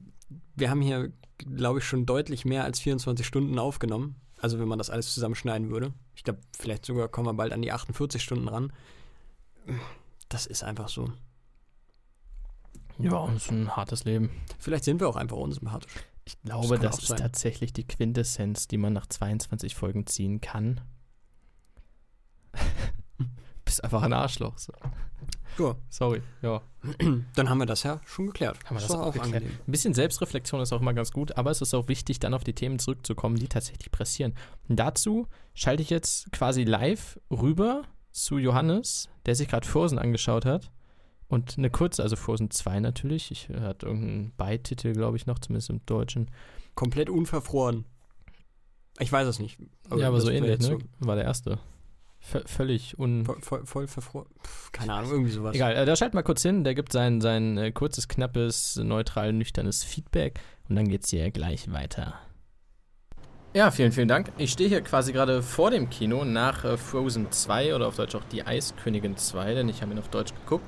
Speaker 3: wir haben hier, glaube ich, schon deutlich mehr als 24 Stunden aufgenommen. Also wenn man das alles zusammenschneiden würde. Ich glaube, vielleicht sogar kommen wir bald an die 48 Stunden ran. Das ist einfach so.
Speaker 2: Ja, das ist ein hartes Leben.
Speaker 3: Vielleicht sind wir auch einfach unsympathisch.
Speaker 2: Ich glaube, das,
Speaker 3: auch
Speaker 2: ist
Speaker 3: sein.
Speaker 2: tatsächlich die Quintessenz, die man nach 22 Folgen ziehen kann. Bist einfach ein Arschloch. So.
Speaker 3: Ja,
Speaker 2: Sorry. Ja.
Speaker 3: dann haben wir das ja schon geklärt.
Speaker 2: Haben wir das
Speaker 3: war
Speaker 2: auch geklärt.
Speaker 3: angenehm.
Speaker 2: Ein bisschen Selbstreflexion ist auch immer ganz gut, aber es ist auch wichtig, dann auf die Themen zurückzukommen, die tatsächlich pressieren. Und dazu schalte ich jetzt quasi live rüber zu Johannes, der sich gerade Frozen angeschaut hat. Und eine kurze, also Frozen 2 natürlich. Ich er hat irgendeinen Beititel, glaube ich, noch, zumindest im Deutschen.
Speaker 3: Komplett unverfroren. Ich weiß es nicht.
Speaker 2: ja, aber
Speaker 3: das
Speaker 2: so ähnlich, ne? War der erste. V völlig un.
Speaker 3: Voll, voll, voll verfroren. Keine Ahnung, irgendwie sowas.
Speaker 2: Egal, äh, da schalt mal kurz hin. Der gibt sein, sein äh, kurzes, knappes, neutral, nüchternes Feedback. Und dann geht's hier gleich weiter. Ja, vielen, vielen Dank. Ich stehe hier quasi gerade vor dem Kino nach äh, Frozen 2 oder auf Deutsch auch Die Eiskönigin 2, denn ich habe ihn auf Deutsch geguckt.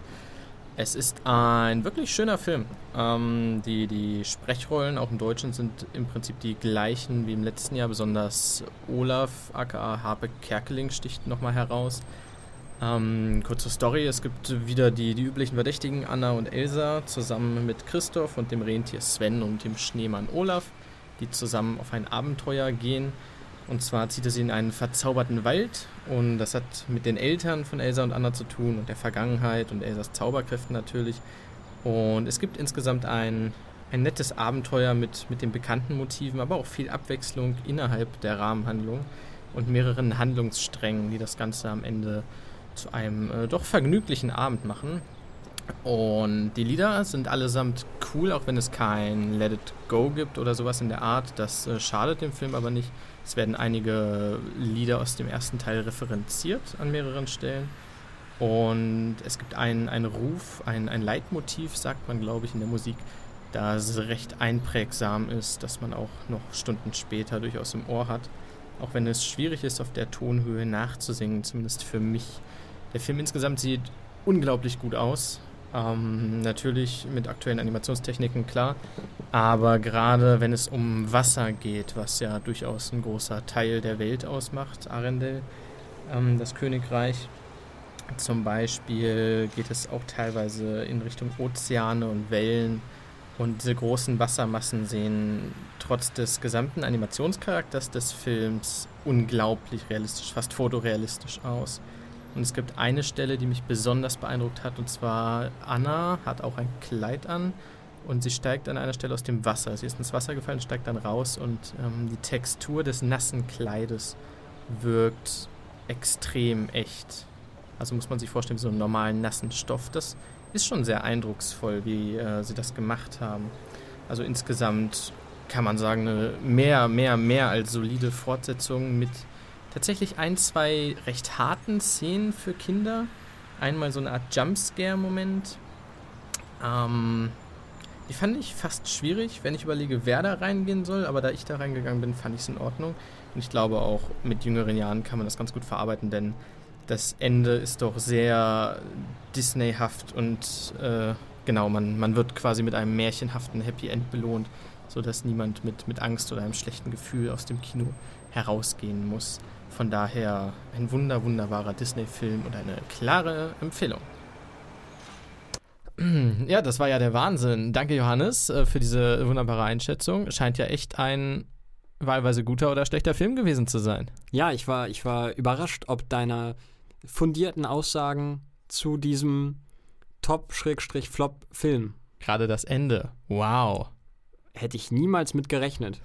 Speaker 2: Es ist ein wirklich schöner Film. Ähm, die, die Sprechrollen, auch im Deutschen, sind im Prinzip die gleichen wie im letzten Jahr. Besonders Olaf, aka Harpe Kerkeling, sticht nochmal heraus. Ähm, kurze Story: Es gibt wieder die, die üblichen Verdächtigen, Anna und Elsa, zusammen mit Christoph und dem Rentier Sven und dem Schneemann Olaf, die zusammen auf ein Abenteuer gehen. Und zwar zieht er sie in einen verzauberten Wald und das hat mit den Eltern von Elsa und Anna zu tun und der Vergangenheit und Elsas Zauberkräften natürlich. Und es gibt insgesamt ein, ein nettes Abenteuer mit, mit den bekannten Motiven, aber auch viel Abwechslung innerhalb der Rahmenhandlung und mehreren Handlungssträngen, die das Ganze am Ende zu einem äh, doch vergnüglichen Abend machen. Und die Lieder sind allesamt cool, auch wenn es kein Let It Go gibt oder sowas in der Art. Das äh, schadet dem Film aber nicht. Es werden einige Lieder aus dem ersten Teil referenziert an mehreren Stellen. Und es gibt einen, einen Ruf, ein, ein Leitmotiv, sagt man, glaube ich, in der Musik, das recht einprägsam ist, das man auch noch Stunden später durchaus im Ohr hat. Auch wenn es schwierig ist, auf der Tonhöhe nachzusingen, zumindest für mich. Der Film insgesamt sieht unglaublich gut aus. Ähm, natürlich mit aktuellen Animationstechniken, klar. Aber gerade wenn es um Wasser geht, was ja durchaus ein großer Teil der Welt ausmacht, Arendelle, ähm, das Königreich, zum Beispiel geht es auch teilweise in Richtung Ozeane und Wellen. Und diese großen Wassermassen sehen trotz des gesamten Animationscharakters des Films unglaublich realistisch, fast fotorealistisch aus. Und es gibt eine Stelle, die mich besonders beeindruckt hat, und zwar Anna hat auch ein Kleid an und sie steigt an einer Stelle aus dem Wasser. Sie ist ins Wasser gefallen, steigt dann raus und ähm, die Textur des nassen Kleides wirkt extrem echt. Also muss man sich vorstellen, wie so einen normalen nassen Stoff. Das ist schon sehr eindrucksvoll, wie äh, sie das gemacht haben. Also insgesamt kann man sagen, eine mehr, mehr, mehr als solide Fortsetzung mit tatsächlich ein, zwei recht harten Szenen für Kinder. Einmal so eine Art Jumpscare-Moment. Ähm, die fand ich fast schwierig, wenn ich überlege, wer da reingehen soll. Aber da ich da reingegangen bin, fand ich es in Ordnung. Und ich glaube auch mit jüngeren Jahren kann man das ganz gut verarbeiten, denn das Ende ist doch sehr Disneyhaft und äh, genau, man, man wird quasi mit einem märchenhaften Happy End belohnt, sodass niemand mit, mit Angst oder einem schlechten Gefühl aus dem Kino herausgehen muss. Von daher ein wunder, wunderbarer Disney-Film und eine klare Empfehlung. Ja, das war ja der Wahnsinn. Danke, Johannes, äh, für diese wunderbare Einschätzung. Scheint ja echt ein wahlweise guter oder schlechter Film gewesen zu sein.
Speaker 3: Ja, ich war, ich war überrascht, ob deiner fundierten Aussagen zu diesem Top-Flop-Film.
Speaker 2: Gerade das Ende. Wow.
Speaker 3: Hätte ich niemals mit gerechnet.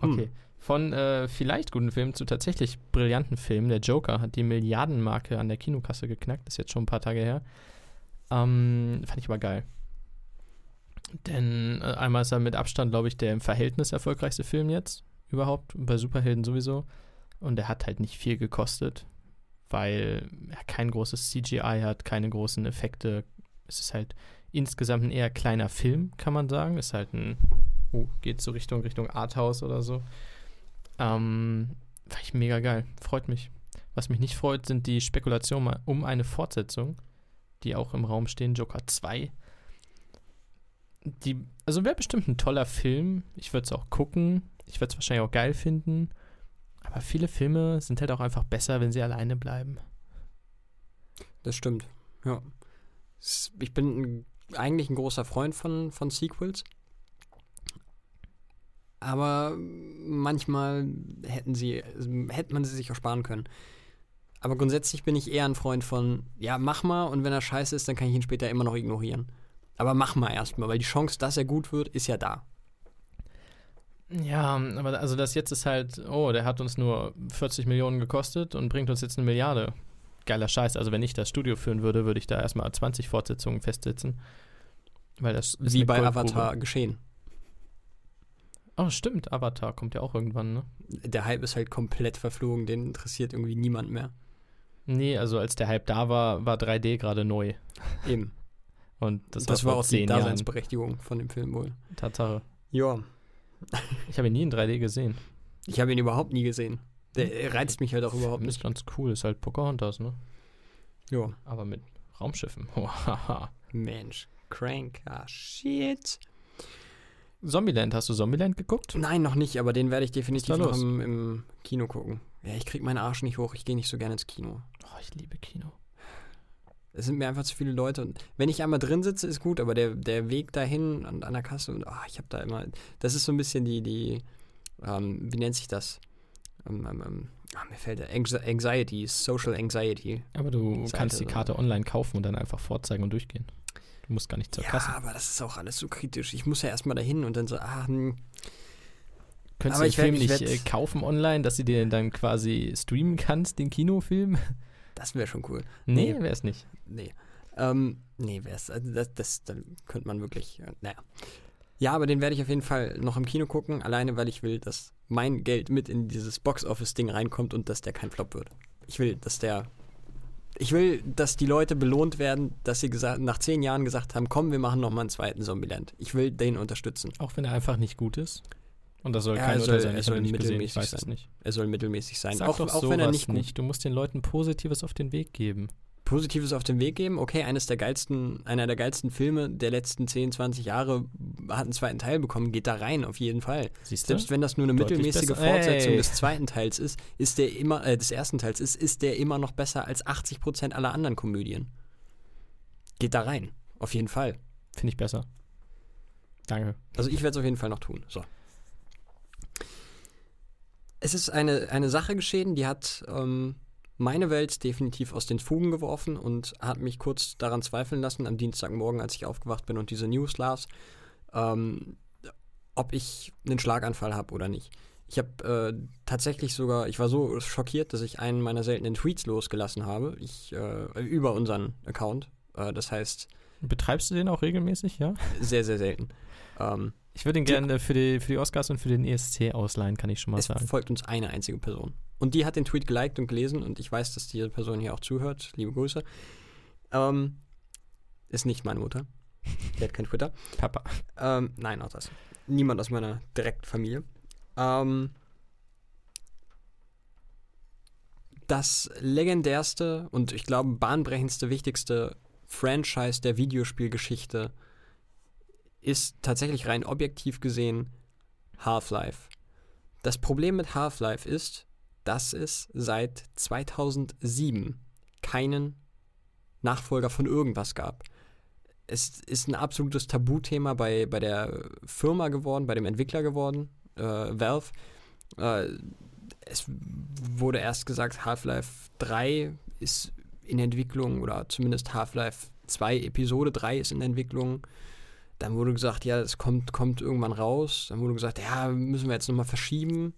Speaker 3: Hm.
Speaker 2: Okay. Von äh, vielleicht guten Filmen zu tatsächlich brillanten Filmen. Der Joker hat die Milliardenmarke an der Kinokasse geknackt. ist jetzt schon ein paar Tage her. Ähm, fand ich aber geil. Denn äh, einmal ist er mit Abstand, glaube ich, der im Verhältnis erfolgreichste Film jetzt überhaupt. Bei Superhelden sowieso. Und er hat halt nicht viel gekostet, weil er kein großes CGI hat, keine großen Effekte. Es ist halt insgesamt ein eher kleiner Film, kann man sagen. Ist halt ein, oh, geht so Richtung, Richtung Arthouse oder so. Ähm, war ich mega geil. Freut mich. Was mich nicht freut, sind die Spekulationen um eine Fortsetzung, die auch im Raum stehen. Joker 2. Die, also wäre bestimmt ein toller Film. Ich würde es auch gucken. Ich würde es wahrscheinlich auch geil finden. Aber viele Filme sind halt auch einfach besser, wenn sie alleine bleiben.
Speaker 3: Das stimmt, ja. Ich bin eigentlich ein großer Freund von, von Sequels aber manchmal hätten sie, hätte man sie sich auch sparen können. Aber grundsätzlich bin ich eher ein Freund von, ja, mach mal und wenn er scheiße ist, dann kann ich ihn später immer noch ignorieren. Aber mach mal erstmal, weil die Chance, dass er gut wird, ist ja da.
Speaker 2: Ja, aber also das jetzt ist halt, oh, der hat uns nur 40 Millionen gekostet und bringt uns jetzt eine Milliarde. Geiler Scheiß. Also wenn ich das Studio führen würde, würde ich da erstmal 20 Fortsetzungen festsetzen.
Speaker 3: Weil das Wie bei Avatar geschehen.
Speaker 2: Oh, stimmt, Avatar kommt ja auch irgendwann, ne?
Speaker 3: Der Hype ist halt komplett verflogen, den interessiert irgendwie niemand mehr.
Speaker 2: Nee, also als der Hype da war, war 3D gerade neu.
Speaker 3: Eben.
Speaker 2: Und das,
Speaker 3: das war auch die Daseinsberechtigung von dem Film wohl.
Speaker 2: Tatsache.
Speaker 3: Ja.
Speaker 2: ich habe ihn nie in 3D gesehen.
Speaker 3: Ich habe ihn überhaupt nie gesehen. Der reizt mich halt auch überhaupt nicht.
Speaker 2: Ist ganz cool, ist halt Pocahontas, ne?
Speaker 3: Ja.
Speaker 2: Aber mit Raumschiffen.
Speaker 3: Mensch, crank, ah shit.
Speaker 2: Zombieland, hast du Zombieland geguckt?
Speaker 3: Nein, noch nicht, aber den werde ich definitiv noch im, im, Kino gucken. Ja, ich kriege meinen Arsch nicht hoch, ich gehe nicht so gerne ins Kino.
Speaker 2: Oh, ich liebe Kino.
Speaker 3: Es sind mir einfach zu viele Leute. Und wenn ich einmal drin sitze, ist gut, aber der, der Weg dahin an, an der Kasse und oh, ich habe da immer. Das ist so ein bisschen die, die, ähm, wie nennt sich das? Ähm, ähm, ähm ah, mir fällt der Anxiety, Social Anxiety.
Speaker 2: Aber du Seite kannst die Karte online kaufen und dann einfach vorzeigen und durchgehen. Du musst gar nicht zur
Speaker 3: ja,
Speaker 2: Kasse.
Speaker 3: Ja, aber das ist auch alles so kritisch. Ich muss ja erstmal dahin und dann so, ah, hm.
Speaker 2: Könntest aber du den Film werd, nicht äh, kaufen online, dass du den dann quasi streamen kannst, den Kinofilm?
Speaker 3: Das wäre schon cool.
Speaker 2: Nee, nee wäre es nicht.
Speaker 3: Nee. Ähm, nee, wäre es. Also das, das, dann könnte man wirklich, äh, naja. Ja, aber den werde ich auf jeden Fall noch im Kino gucken, alleine weil ich will, dass mein Geld mit in dieses Box-Office-Ding reinkommt und dass der kein Flop wird. Ich will, dass der ich will, dass die Leute belohnt werden, dass sie gesagt, nach zehn Jahren gesagt haben, komm, wir machen nochmal einen zweiten Zombieland. Ich will den unterstützen.
Speaker 2: Auch wenn er einfach nicht gut ist? Und das soll
Speaker 3: ja,
Speaker 2: kein
Speaker 3: soll, sein. Er soll mittelmäßig
Speaker 2: gesehen, sein.
Speaker 3: Er soll mittelmäßig sein.
Speaker 2: Sag auch, auch wenn er nicht gut. nicht. Du musst den Leuten Positives auf den Weg geben.
Speaker 3: Positives auf den Weg geben. Okay, eines der geilsten, einer der geilsten Filme der letzten 10, 20 Jahre hat einen zweiten Teil bekommen. Geht da rein, auf jeden Fall.
Speaker 2: Siehst
Speaker 3: Selbst wenn das nur eine Deutlich mittelmäßige besser. Fortsetzung Ey. des zweiten Teils ist, ist der immer, äh, des ersten Teils ist, ist der immer noch besser als 80 Prozent aller anderen Komödien. Geht da rein, auf jeden Fall.
Speaker 2: Finde ich besser. Danke.
Speaker 3: Also ich werde es auf jeden Fall noch tun. So. Es ist eine, eine Sache geschehen, die hat ähm, meine Welt definitiv aus den Fugen geworfen und hat mich kurz daran zweifeln lassen am Dienstagmorgen, als ich aufgewacht bin und diese News las, ähm, ob ich einen Schlaganfall habe oder nicht. Ich habe äh, tatsächlich sogar, ich war so schockiert, dass ich einen meiner seltenen Tweets losgelassen habe, ich, äh, über unseren Account. Äh, das heißt.
Speaker 2: Betreibst du den auch regelmäßig, ja?
Speaker 3: Sehr, sehr selten. Ähm,
Speaker 2: ich würde ihn gerne für die, für die Oscars und für den ESC ausleihen, kann ich schon mal
Speaker 3: es
Speaker 2: sagen.
Speaker 3: Es folgt uns eine einzige Person. Und die hat den Tweet geliked und gelesen und ich weiß, dass diese Person hier auch zuhört. Liebe Grüße. Ähm, ist nicht meine Mutter. Die hat kein Twitter.
Speaker 2: Papa.
Speaker 3: Ähm, nein, auch das. Niemand aus meiner direkten Familie. Ähm, das legendärste und ich glaube bahnbrechendste, wichtigste Franchise der Videospielgeschichte ist tatsächlich rein objektiv gesehen Half-Life. Das Problem mit Half-Life ist, dass es seit 2007 keinen Nachfolger von irgendwas gab. Es ist ein absolutes Tabuthema bei, bei der Firma geworden, bei dem Entwickler geworden, äh, Valve. Äh, es wurde erst gesagt, Half-Life 3 ist in Entwicklung oder zumindest Half-Life 2 Episode 3 ist in Entwicklung. Dann wurde gesagt, ja, es kommt, kommt irgendwann raus. Dann wurde gesagt, ja, müssen wir jetzt nochmal verschieben.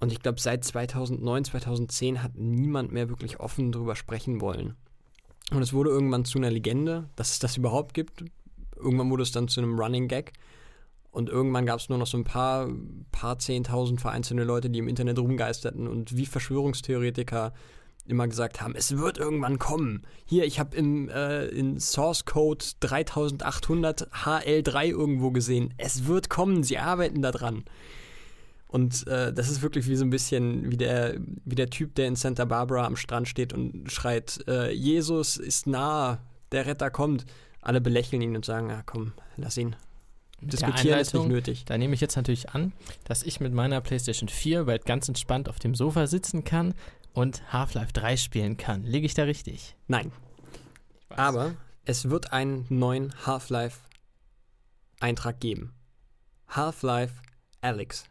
Speaker 3: Und ich glaube, seit 2009, 2010 hat niemand mehr wirklich offen drüber sprechen wollen. Und es wurde irgendwann zu einer Legende, dass es das überhaupt gibt. Irgendwann wurde es dann zu einem Running Gag. Und irgendwann gab es nur noch so ein paar, paar Zehntausend vereinzelte Leute, die im Internet rumgeisterten und wie Verschwörungstheoretiker immer gesagt haben, es wird irgendwann kommen. Hier, ich habe im äh, in Source Code 3800 HL3 irgendwo gesehen. Es wird kommen, sie arbeiten daran. Und äh, das ist wirklich wie so ein bisschen wie der, wie der Typ, der in Santa Barbara am Strand steht und schreit, äh, Jesus ist nah, der Retter kommt. Alle belächeln ihn und sagen, ja komm, lass ihn. Diskutieren ist nicht nötig.
Speaker 2: Da nehme ich jetzt natürlich an, dass ich mit meiner PlayStation 4 bald ganz entspannt auf dem Sofa sitzen kann und Half-Life 3 spielen kann. Liege ich da richtig?
Speaker 3: Nein. Aber es wird einen neuen Half-Life-Eintrag geben. Half-Life Alex.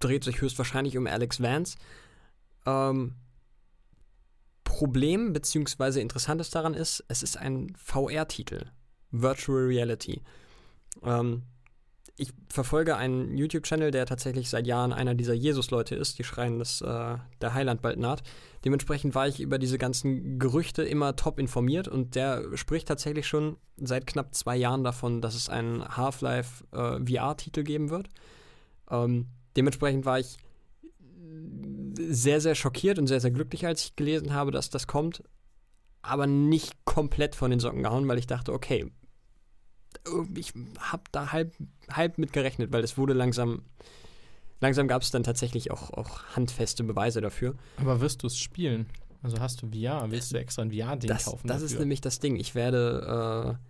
Speaker 3: Dreht sich höchstwahrscheinlich um Alex Vance. Ähm, Problem bzw. Interessantes daran ist, es ist ein VR-Titel. Virtual Reality. Ähm, ich verfolge einen YouTube-Channel, der tatsächlich seit Jahren einer dieser Jesus-Leute ist. Die schreien, dass äh, der Heiland bald naht. Dementsprechend war ich über diese ganzen Gerüchte immer top informiert und der spricht tatsächlich schon seit knapp zwei Jahren davon, dass es einen Half-Life äh, VR-Titel geben wird. Ähm, dementsprechend war ich sehr, sehr schockiert und sehr, sehr glücklich, als ich gelesen habe, dass das kommt. Aber nicht komplett von den Socken gehauen, weil ich dachte, okay, ich habe da halb, halb mit gerechnet, weil es wurde langsam, langsam gab es dann tatsächlich auch, auch handfeste Beweise dafür.
Speaker 2: Aber wirst du es spielen? Also hast du VR? Willst du extra ein VR-Ding kaufen?
Speaker 3: Das dafür? ist nämlich das Ding. Ich werde, äh,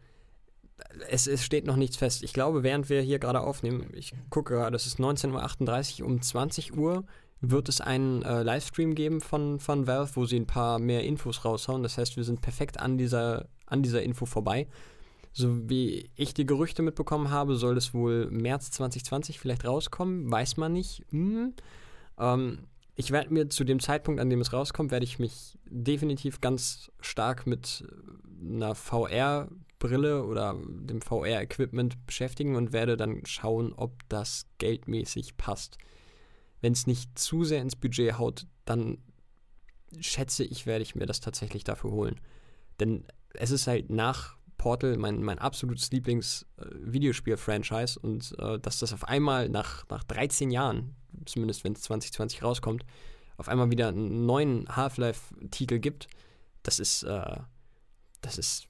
Speaker 3: es, es steht noch nichts fest. Ich glaube, während wir hier gerade aufnehmen, ich gucke gerade, es ist 19.38 Uhr, um 20 Uhr wird es einen äh, Livestream geben von, von Valve, wo sie ein paar mehr Infos raushauen. Das heißt, wir sind perfekt an dieser, an dieser Info vorbei. So wie ich die Gerüchte mitbekommen habe, soll es wohl März 2020 vielleicht rauskommen, weiß man nicht. Hm. Ähm, ich werde mir zu dem Zeitpunkt, an dem es rauskommt, werde ich mich definitiv ganz stark mit einer VR-Brille oder dem VR-Equipment beschäftigen und werde dann schauen, ob das geldmäßig passt. Wenn es nicht zu sehr ins Budget haut, dann schätze ich, werde ich mir das tatsächlich dafür holen. Denn es ist halt nach Portal mein, mein absolutes Lieblings-Videospiel-Franchise und äh, dass das auf einmal nach, nach 13 Jahren, zumindest wenn es 2020 rauskommt, auf einmal wieder einen neuen Half-Life-Titel gibt, das ist, äh, das ist,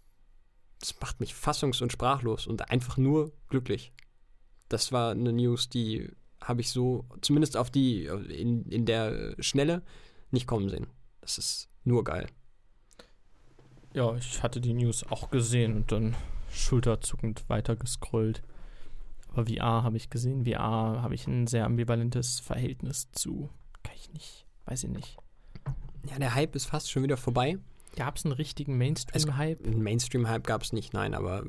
Speaker 3: das macht mich fassungs- und sprachlos und einfach nur glücklich. Das war eine News, die habe ich so, zumindest auf die, in, in der Schnelle, nicht kommen sehen. Das ist nur geil.
Speaker 2: Ja, ich hatte die News auch gesehen und dann schulterzuckend weitergescrollt. Aber VR habe ich gesehen. VR habe ich ein sehr ambivalentes Verhältnis zu. Kann ich nicht. Weiß ich nicht.
Speaker 3: Ja, der Hype ist fast schon wieder vorbei.
Speaker 2: Gab es einen richtigen Mainstream-Hype?
Speaker 3: Einen Mainstream-Hype gab es nicht, nein, aber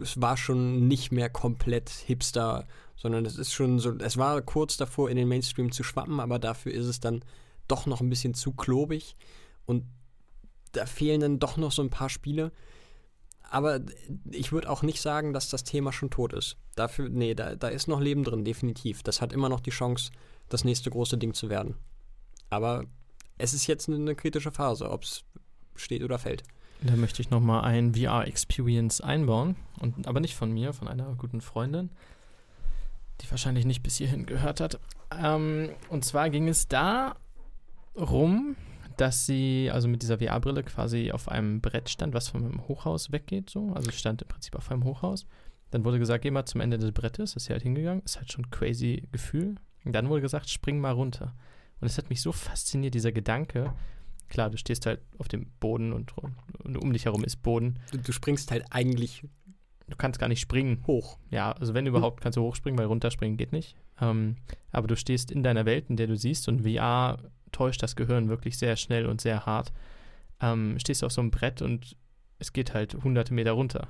Speaker 3: es war schon nicht mehr komplett Hipster, sondern es ist schon so, es war kurz davor, in den Mainstream zu schwappen, aber dafür ist es dann doch noch ein bisschen zu klobig. Und da fehlen dann doch noch so ein paar Spiele. Aber ich würde auch nicht sagen, dass das Thema schon tot ist. Dafür, nee, da, da ist noch Leben drin, definitiv. Das hat immer noch die Chance, das nächste große Ding zu werden. Aber es ist jetzt eine kritische Phase, ob es steht oder fällt.
Speaker 2: Da möchte ich nochmal ein VR-Experience einbauen. Und, aber nicht von mir, von einer guten Freundin, die wahrscheinlich nicht bis hierhin gehört hat. Ähm, und zwar ging es da rum, dass sie also mit dieser VR-Brille quasi auf einem Brett stand, was vom Hochhaus weggeht, so. Also stand im Prinzip auf einem Hochhaus. Dann wurde gesagt, geh mal zum Ende des Brettes, ist sie halt hingegangen, ist halt schon ein crazy Gefühl. Und dann wurde gesagt, spring mal runter. Und es hat mich so fasziniert, dieser Gedanke. Klar, du stehst halt auf dem Boden und, und um dich herum ist Boden.
Speaker 3: Du, du, springst halt eigentlich.
Speaker 2: Du kannst gar nicht springen.
Speaker 3: Hoch.
Speaker 2: Ja, also wenn überhaupt, kannst du hochspringen, weil runterspringen geht nicht. Ähm, aber du stehst in deiner Welt, in der du siehst und VR täuscht das Gehirn wirklich sehr schnell und sehr hart. Ähm, stehst du auf so einem Brett und es geht halt hunderte Meter runter.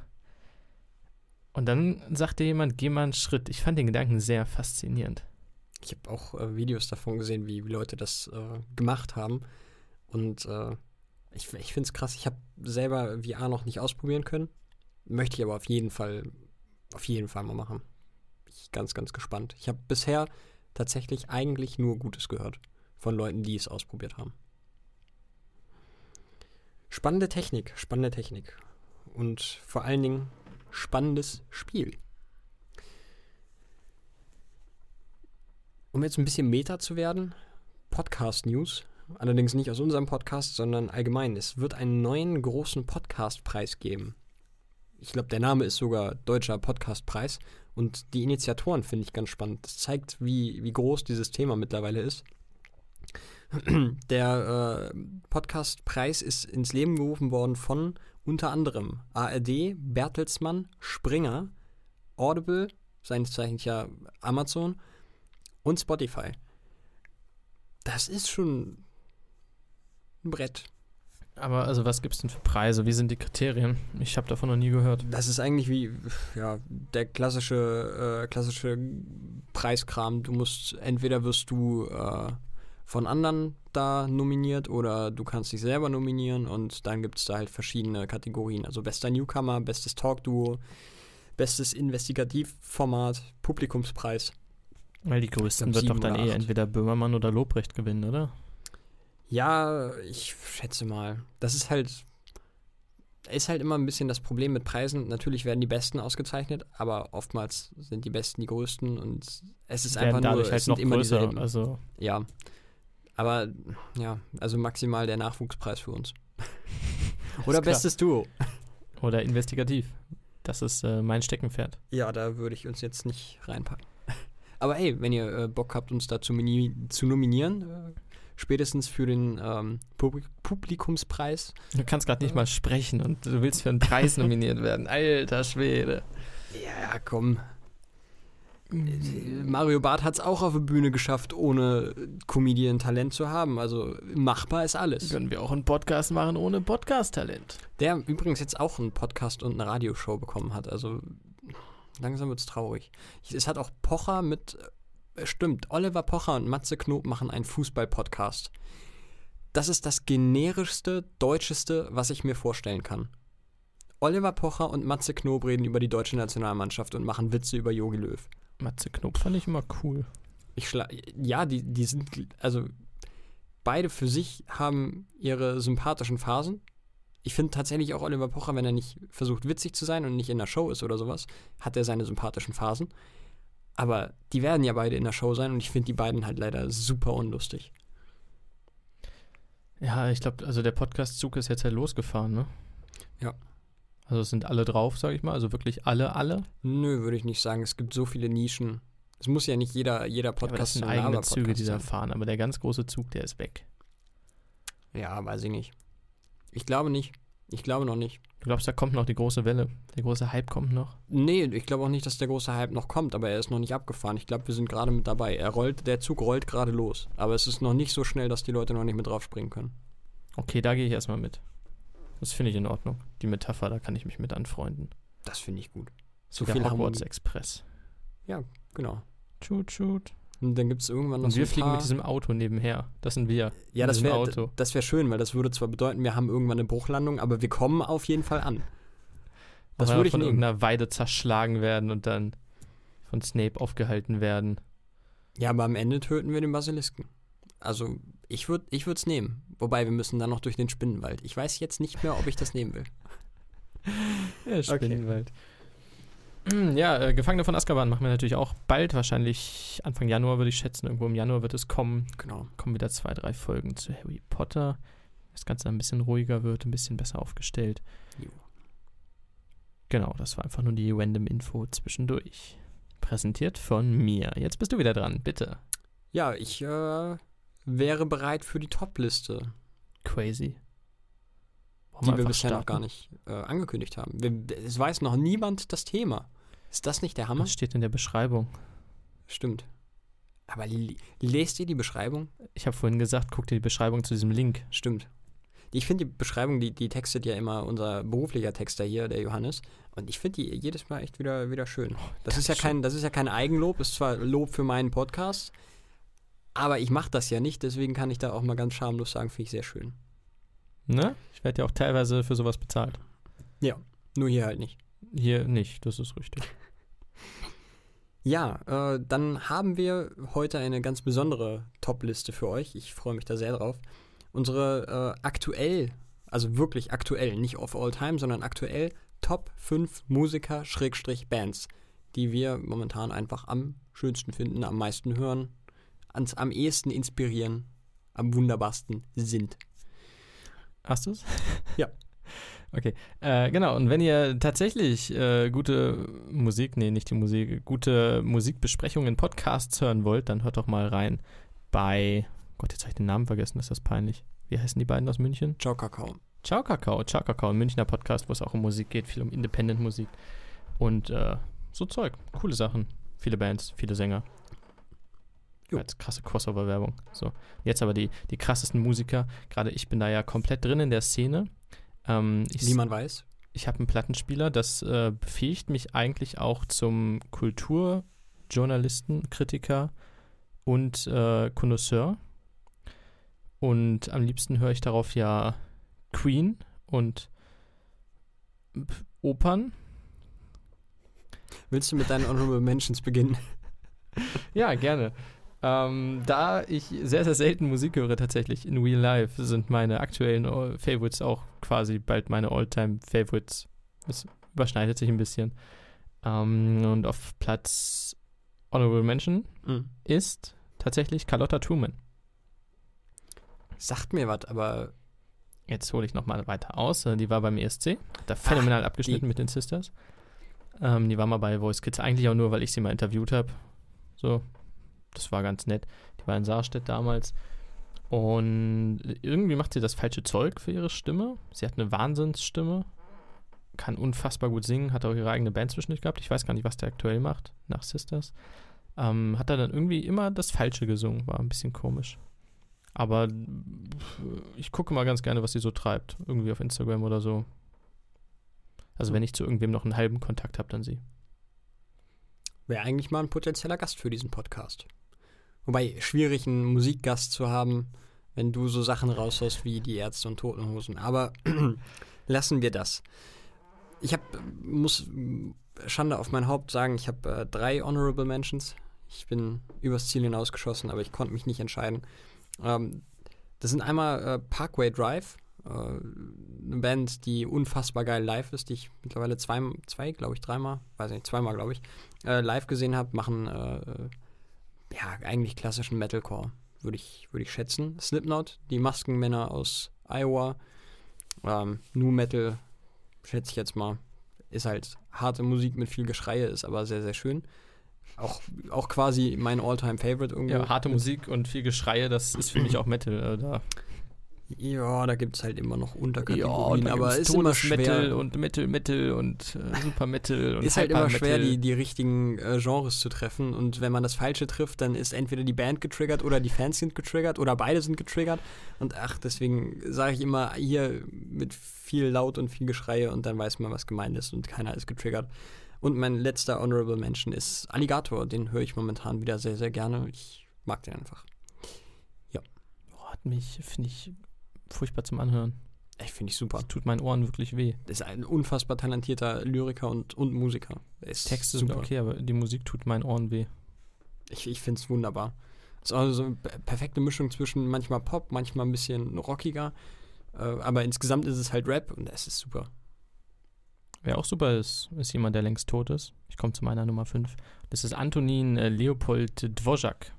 Speaker 2: Und dann sagte jemand, geh mal einen Schritt. Ich fand den Gedanken sehr faszinierend.
Speaker 3: Ich habe auch äh, Videos davon gesehen, wie, wie Leute das äh, gemacht haben. Und äh, ich, ich finde es krass. Ich habe selber VR noch nicht ausprobieren können. Möchte ich aber auf jeden Fall, auf jeden Fall mal machen. Bin ich ganz, ganz gespannt. Ich habe bisher tatsächlich eigentlich nur Gutes gehört von Leuten, die es ausprobiert haben. Spannende Technik, spannende Technik. Und vor allen Dingen spannendes Spiel. Um jetzt ein bisschen Meta zu werden, Podcast-News. Allerdings nicht aus unserem Podcast, sondern allgemein. Es wird einen neuen großen Podcast-Preis geben. Ich glaube, der Name ist sogar Deutscher Podcast-Preis. Und die Initiatoren finde ich ganz spannend. Das zeigt, wie, wie groß dieses Thema mittlerweile ist. Der äh, Podcast-Preis ist ins Leben gerufen worden von unter anderem ARD, Bertelsmann, Springer, Audible, seines Zeichens ja Amazon und Spotify. Das ist schon ein Brett.
Speaker 2: Aber also was gibt es denn für Preise? Wie sind die Kriterien? Ich habe davon noch nie gehört.
Speaker 3: Das ist eigentlich wie ja, der klassische, äh, klassische Preiskram. Du musst, entweder wirst du äh, von anderen da nominiert oder du kannst dich selber nominieren und dann gibt es da halt verschiedene Kategorien. Also bester Newcomer, bestes Talk-Duo, bestes Investigativformat, Publikumspreis.
Speaker 2: Weil die größten wird doch dann eh entweder Böhmermann oder Lobrecht gewinnen, oder?
Speaker 3: Ja, ich schätze mal. Das ist halt ist halt immer ein bisschen das Problem mit Preisen. Natürlich werden die Besten ausgezeichnet, aber oftmals sind die Besten die Größten und es ist einfach nur
Speaker 2: halt noch immer größer, also
Speaker 3: ja. Aber ja, also maximal der Nachwuchspreis für uns. Oder bestes Duo.
Speaker 2: Oder investigativ. Das ist äh, mein Steckenpferd.
Speaker 3: Ja, da würde ich uns jetzt nicht reinpacken. Aber hey, wenn ihr äh, Bock habt, uns da zu, zu nominieren, äh, spätestens für den ähm, Publik Publikumspreis.
Speaker 2: Du kannst gerade nicht mal sprechen und du willst für einen Preis nominiert werden. Alter Schwede.
Speaker 3: Ja, komm. Mario Barth hat es auch auf der Bühne geschafft, ohne Comedian-Talent zu haben. Also machbar ist alles.
Speaker 2: Können wir auch einen Podcast machen ohne Podcast-Talent.
Speaker 3: Der übrigens jetzt auch einen Podcast und eine Radioshow bekommen hat. Also langsam wird es traurig. Es hat auch Pocher mit stimmt, Oliver Pocher und Matze Knob machen einen Fußball-Podcast. Das ist das generischste, deutscheste, was ich mir vorstellen kann. Oliver Pocher und Matze Knob reden über die deutsche Nationalmannschaft und machen Witze über Jogi Löw.
Speaker 2: Matze Knob fand ich immer cool.
Speaker 3: Ich schla ja, die, die sind, also beide für sich haben ihre sympathischen Phasen. Ich finde tatsächlich auch Oliver Pocher, wenn er nicht versucht witzig zu sein und nicht in der Show ist oder sowas, hat er seine sympathischen Phasen. Aber die werden ja beide in der Show sein und ich finde die beiden halt leider super unlustig.
Speaker 2: Ja, ich glaube, also der Podcast-Zug ist jetzt halt losgefahren, ne?
Speaker 3: Ja.
Speaker 2: Also es sind alle drauf, sage ich mal, also wirklich alle, alle?
Speaker 3: Nö, würde ich nicht sagen. Es gibt so viele Nischen. Es muss ja nicht jeder, jeder Podcast
Speaker 2: ja, aber das sind eigene Züge, die da fahren, aber der ganz große Zug, der ist weg.
Speaker 3: Ja, weiß ich nicht. Ich glaube nicht. Ich glaube noch nicht.
Speaker 2: Du glaubst, da kommt noch die große Welle? Der große Hype kommt noch?
Speaker 3: Nee, ich glaube auch nicht, dass der große Hype noch kommt, aber er ist noch nicht abgefahren. Ich glaube, wir sind gerade mit dabei. Er rollt, der Zug rollt gerade los. Aber es ist noch nicht so schnell, dass die Leute noch nicht mit drauf springen können.
Speaker 2: Okay, da gehe ich erstmal mit. Das finde ich in Ordnung. Die Metapher, da kann ich mich mit anfreunden.
Speaker 3: Das finde ich gut.
Speaker 2: So viel Hogwarts Express.
Speaker 3: Ja, genau.
Speaker 2: Shoot, shoot.
Speaker 3: Und dann gibt es irgendwann noch
Speaker 2: Und wir so fliegen mit diesem Auto nebenher. Das sind wir.
Speaker 3: Ja, das wäre das wär schön, weil das würde zwar bedeuten, wir haben irgendwann eine Bruchlandung, aber wir kommen auf jeden Fall an.
Speaker 2: Das würde ich von nehmen. irgendeiner Weide zerschlagen werden und dann von Snape aufgehalten werden.
Speaker 3: Ja, aber am Ende töten wir den Basilisken. Also, ich würde ich es nehmen. Wobei, wir müssen dann noch durch den Spinnenwald. Ich weiß jetzt nicht mehr, ob ich das nehmen will.
Speaker 2: ja, Spinnenwald. Okay. Hm, ja, äh, Gefangene von Azkaban machen wir natürlich auch bald, wahrscheinlich Anfang Januar würde ich schätzen. Irgendwo im Januar wird es kommen.
Speaker 3: Genau.
Speaker 2: Kommen wieder zwei, drei Folgen zu Harry Potter. Das Ganze ein bisschen ruhiger wird, ein bisschen besser aufgestellt. Jo. Genau, das war einfach nur die random Info zwischendurch. Präsentiert von mir. Jetzt bist du wieder dran, bitte.
Speaker 3: Ja, ich äh, wäre bereit für die Top-Liste.
Speaker 2: Crazy.
Speaker 3: Die wir, bisher starten? noch gar nicht äh, angekündigt haben. Wir, es weiß noch niemand das Thema. Ist das nicht der Hammer?
Speaker 2: Das steht in der Beschreibung.
Speaker 3: Stimmt. Aber lest ihr die Beschreibung?
Speaker 2: Ich habe vorhin gesagt, guck dir die Beschreibung zu diesem Link.
Speaker 3: Stimmt. Ich finde die Beschreibung, die, die textet ja immer unser beruflicher Texter hier, der Johannes. Und ich finde die jedes Mal echt wieder, wieder schön. Oh, das, ist ja kein, das ist ja kein Eigenlob, ist zwar Lob für meinen Podcast, aber ich mache das ja nicht, deswegen kann ich da auch mal ganz schamlos sagen, finde ich sehr schön.
Speaker 2: Ne? Ich werde ja auch teilweise für sowas bezahlt.
Speaker 3: Ja, nur hier halt nicht.
Speaker 2: Hier nicht, das ist richtig.
Speaker 3: Ja, äh, dann haben wir heute eine ganz besondere Top-Liste für euch. Ich freue mich da sehr drauf. Unsere äh, aktuell, also wirklich aktuell, nicht of all time, sondern aktuell Top 5 Musiker, Schrägstrich Bands, die wir momentan einfach am schönsten finden, am meisten hören, ans, am ehesten inspirieren, am wunderbarsten sind.
Speaker 2: Hast du es?
Speaker 3: Ja.
Speaker 2: Okay, äh, genau. Und wenn ihr tatsächlich äh, gute Musik, nee, nicht die Musik, gute Musikbesprechungen, Podcasts hören wollt, dann hört doch mal rein bei, Gott, jetzt habe ich den Namen vergessen, ist das peinlich. Wie heißen die beiden aus München?
Speaker 3: Ciao, Kakao.
Speaker 2: Ciao Kakao, Ciao Kakao, ein Münchner Podcast, wo es auch um Musik geht, viel um Independent-Musik und äh, so Zeug. Coole Sachen, viele Bands, viele Sänger.
Speaker 3: Jo.
Speaker 2: Als krasse Crossover-Werbung. So. Jetzt aber die, die krassesten Musiker. Gerade ich bin da ja komplett drin in der Szene. Ähm, ich,
Speaker 3: Wie man weiß.
Speaker 2: ich habe einen Plattenspieler, das äh, befähigt mich eigentlich auch zum Kulturjournalisten, Kritiker und äh, Connoisseur. Und am liebsten höre ich darauf ja Queen und Opern.
Speaker 3: Willst du mit deinen Honorable Mentions beginnen?
Speaker 2: Ja, gerne. Ähm, da ich sehr, sehr selten Musik höre tatsächlich in Real Life, sind meine aktuellen äh, Favorites auch quasi bald meine All-Time Favorites. Das überschneidet sich ein bisschen. Ähm, und auf Platz Honorable Mention
Speaker 3: Mhm.
Speaker 2: ist tatsächlich Carlotta Truman.
Speaker 3: Sagt mir was, aber
Speaker 2: Jetzt hole ich nochmal weiter aus. Äh, Die war beim ESC, hat da phänomenal abgeschnitten
Speaker 3: die-
Speaker 2: mit den Sisters. Ähm, die war mal bei Voice Kids, eigentlich auch nur, weil ich sie mal interviewt habe. So, das war ganz nett. Die war in Saarstedt damals. Und irgendwie macht sie das falsche Zeug für ihre Stimme. Sie hat eine Wahnsinnsstimme, kann unfassbar gut singen, hat auch ihre eigene Band zwischendurch gehabt. Ich weiß gar nicht, was der aktuell macht nach Sisters. Ähm, hat er dann irgendwie immer das Falsche gesungen, war ein bisschen komisch. Aber ich gucke mal ganz gerne, was sie so treibt. Irgendwie auf Instagram oder so. Also wenn ich zu irgendwem noch einen halben Kontakt habe, dann sie.
Speaker 3: wäre eigentlich mal ein potenzieller Gast für diesen Podcast. Wobei, schwierig, einen Musikgast zu haben, wenn du so Sachen raushaust wie die Ärzte und Totenhosen. Aber lassen wir das. Ich habe, muss Schande auf mein Haupt sagen, ich habe äh, drei Honorable Mentions. Ich bin übers Ziel hinausgeschossen, aber ich konnte mich nicht entscheiden. Ähm, das sind einmal äh, Parkway Drive, äh, eine Band, die unfassbar geil live ist, die ich mittlerweile zwei, zwei glaube ich, dreimal, weiß nicht, zweimal, glaube ich, äh, live gesehen habe, machen äh, ja eigentlich klassischen Metalcore, würde ich, würd ich schätzen. Slipknot, die Maskenmänner aus Iowa, ähm, Nu Metal, schätze ich jetzt mal, ist halt harte Musik mit viel Geschreie, ist aber sehr, sehr schön. Auch, auch quasi mein Alltime favorite irgendwo.
Speaker 2: Ja, harte Musik und viel Geschreie, das ist für mich auch Metal. Äh, da.
Speaker 3: Ja, da gibt es halt immer noch Unterkategorien, aber ist immer
Speaker 2: Metal
Speaker 3: schwer.
Speaker 2: und Metal Metal und äh, Super Metal und
Speaker 3: ist halt immer schwer, die, die richtigen äh, Genres zu treffen. Und wenn man das Falsche trifft, dann ist entweder die Band getriggert oder die Fans sind getriggert oder beide sind getriggert. Und ach, deswegen sage ich immer hier mit viel Laut und viel Geschreie und dann weiß man, was gemeint ist und keiner ist getriggert. Und mein letzter Honorable Mention ist Alligator. Den höre ich momentan wieder sehr, sehr gerne. Ich mag den einfach.
Speaker 2: Oh, hat mich, finde ich, furchtbar zum Anhören.
Speaker 3: Ich finde ich super.
Speaker 2: Das tut meinen Ohren wirklich weh.
Speaker 3: ist ein unfassbar talentierter Lyriker und, und Musiker. Er Ist
Speaker 2: Texte sind okay, aber die Musik tut meinen Ohren weh.
Speaker 3: Ich, ich finde es wunderbar. Es ist also so eine pe- perfekte Mischung zwischen manchmal Pop, manchmal ein bisschen rockiger. Äh, aber insgesamt ist es halt Rap und es ist super.
Speaker 2: Wer auch super ist, ist jemand, der längst tot ist. Ich komme zu meiner Nummer 5. Das ist Antonin äh, Leopold Dvořák.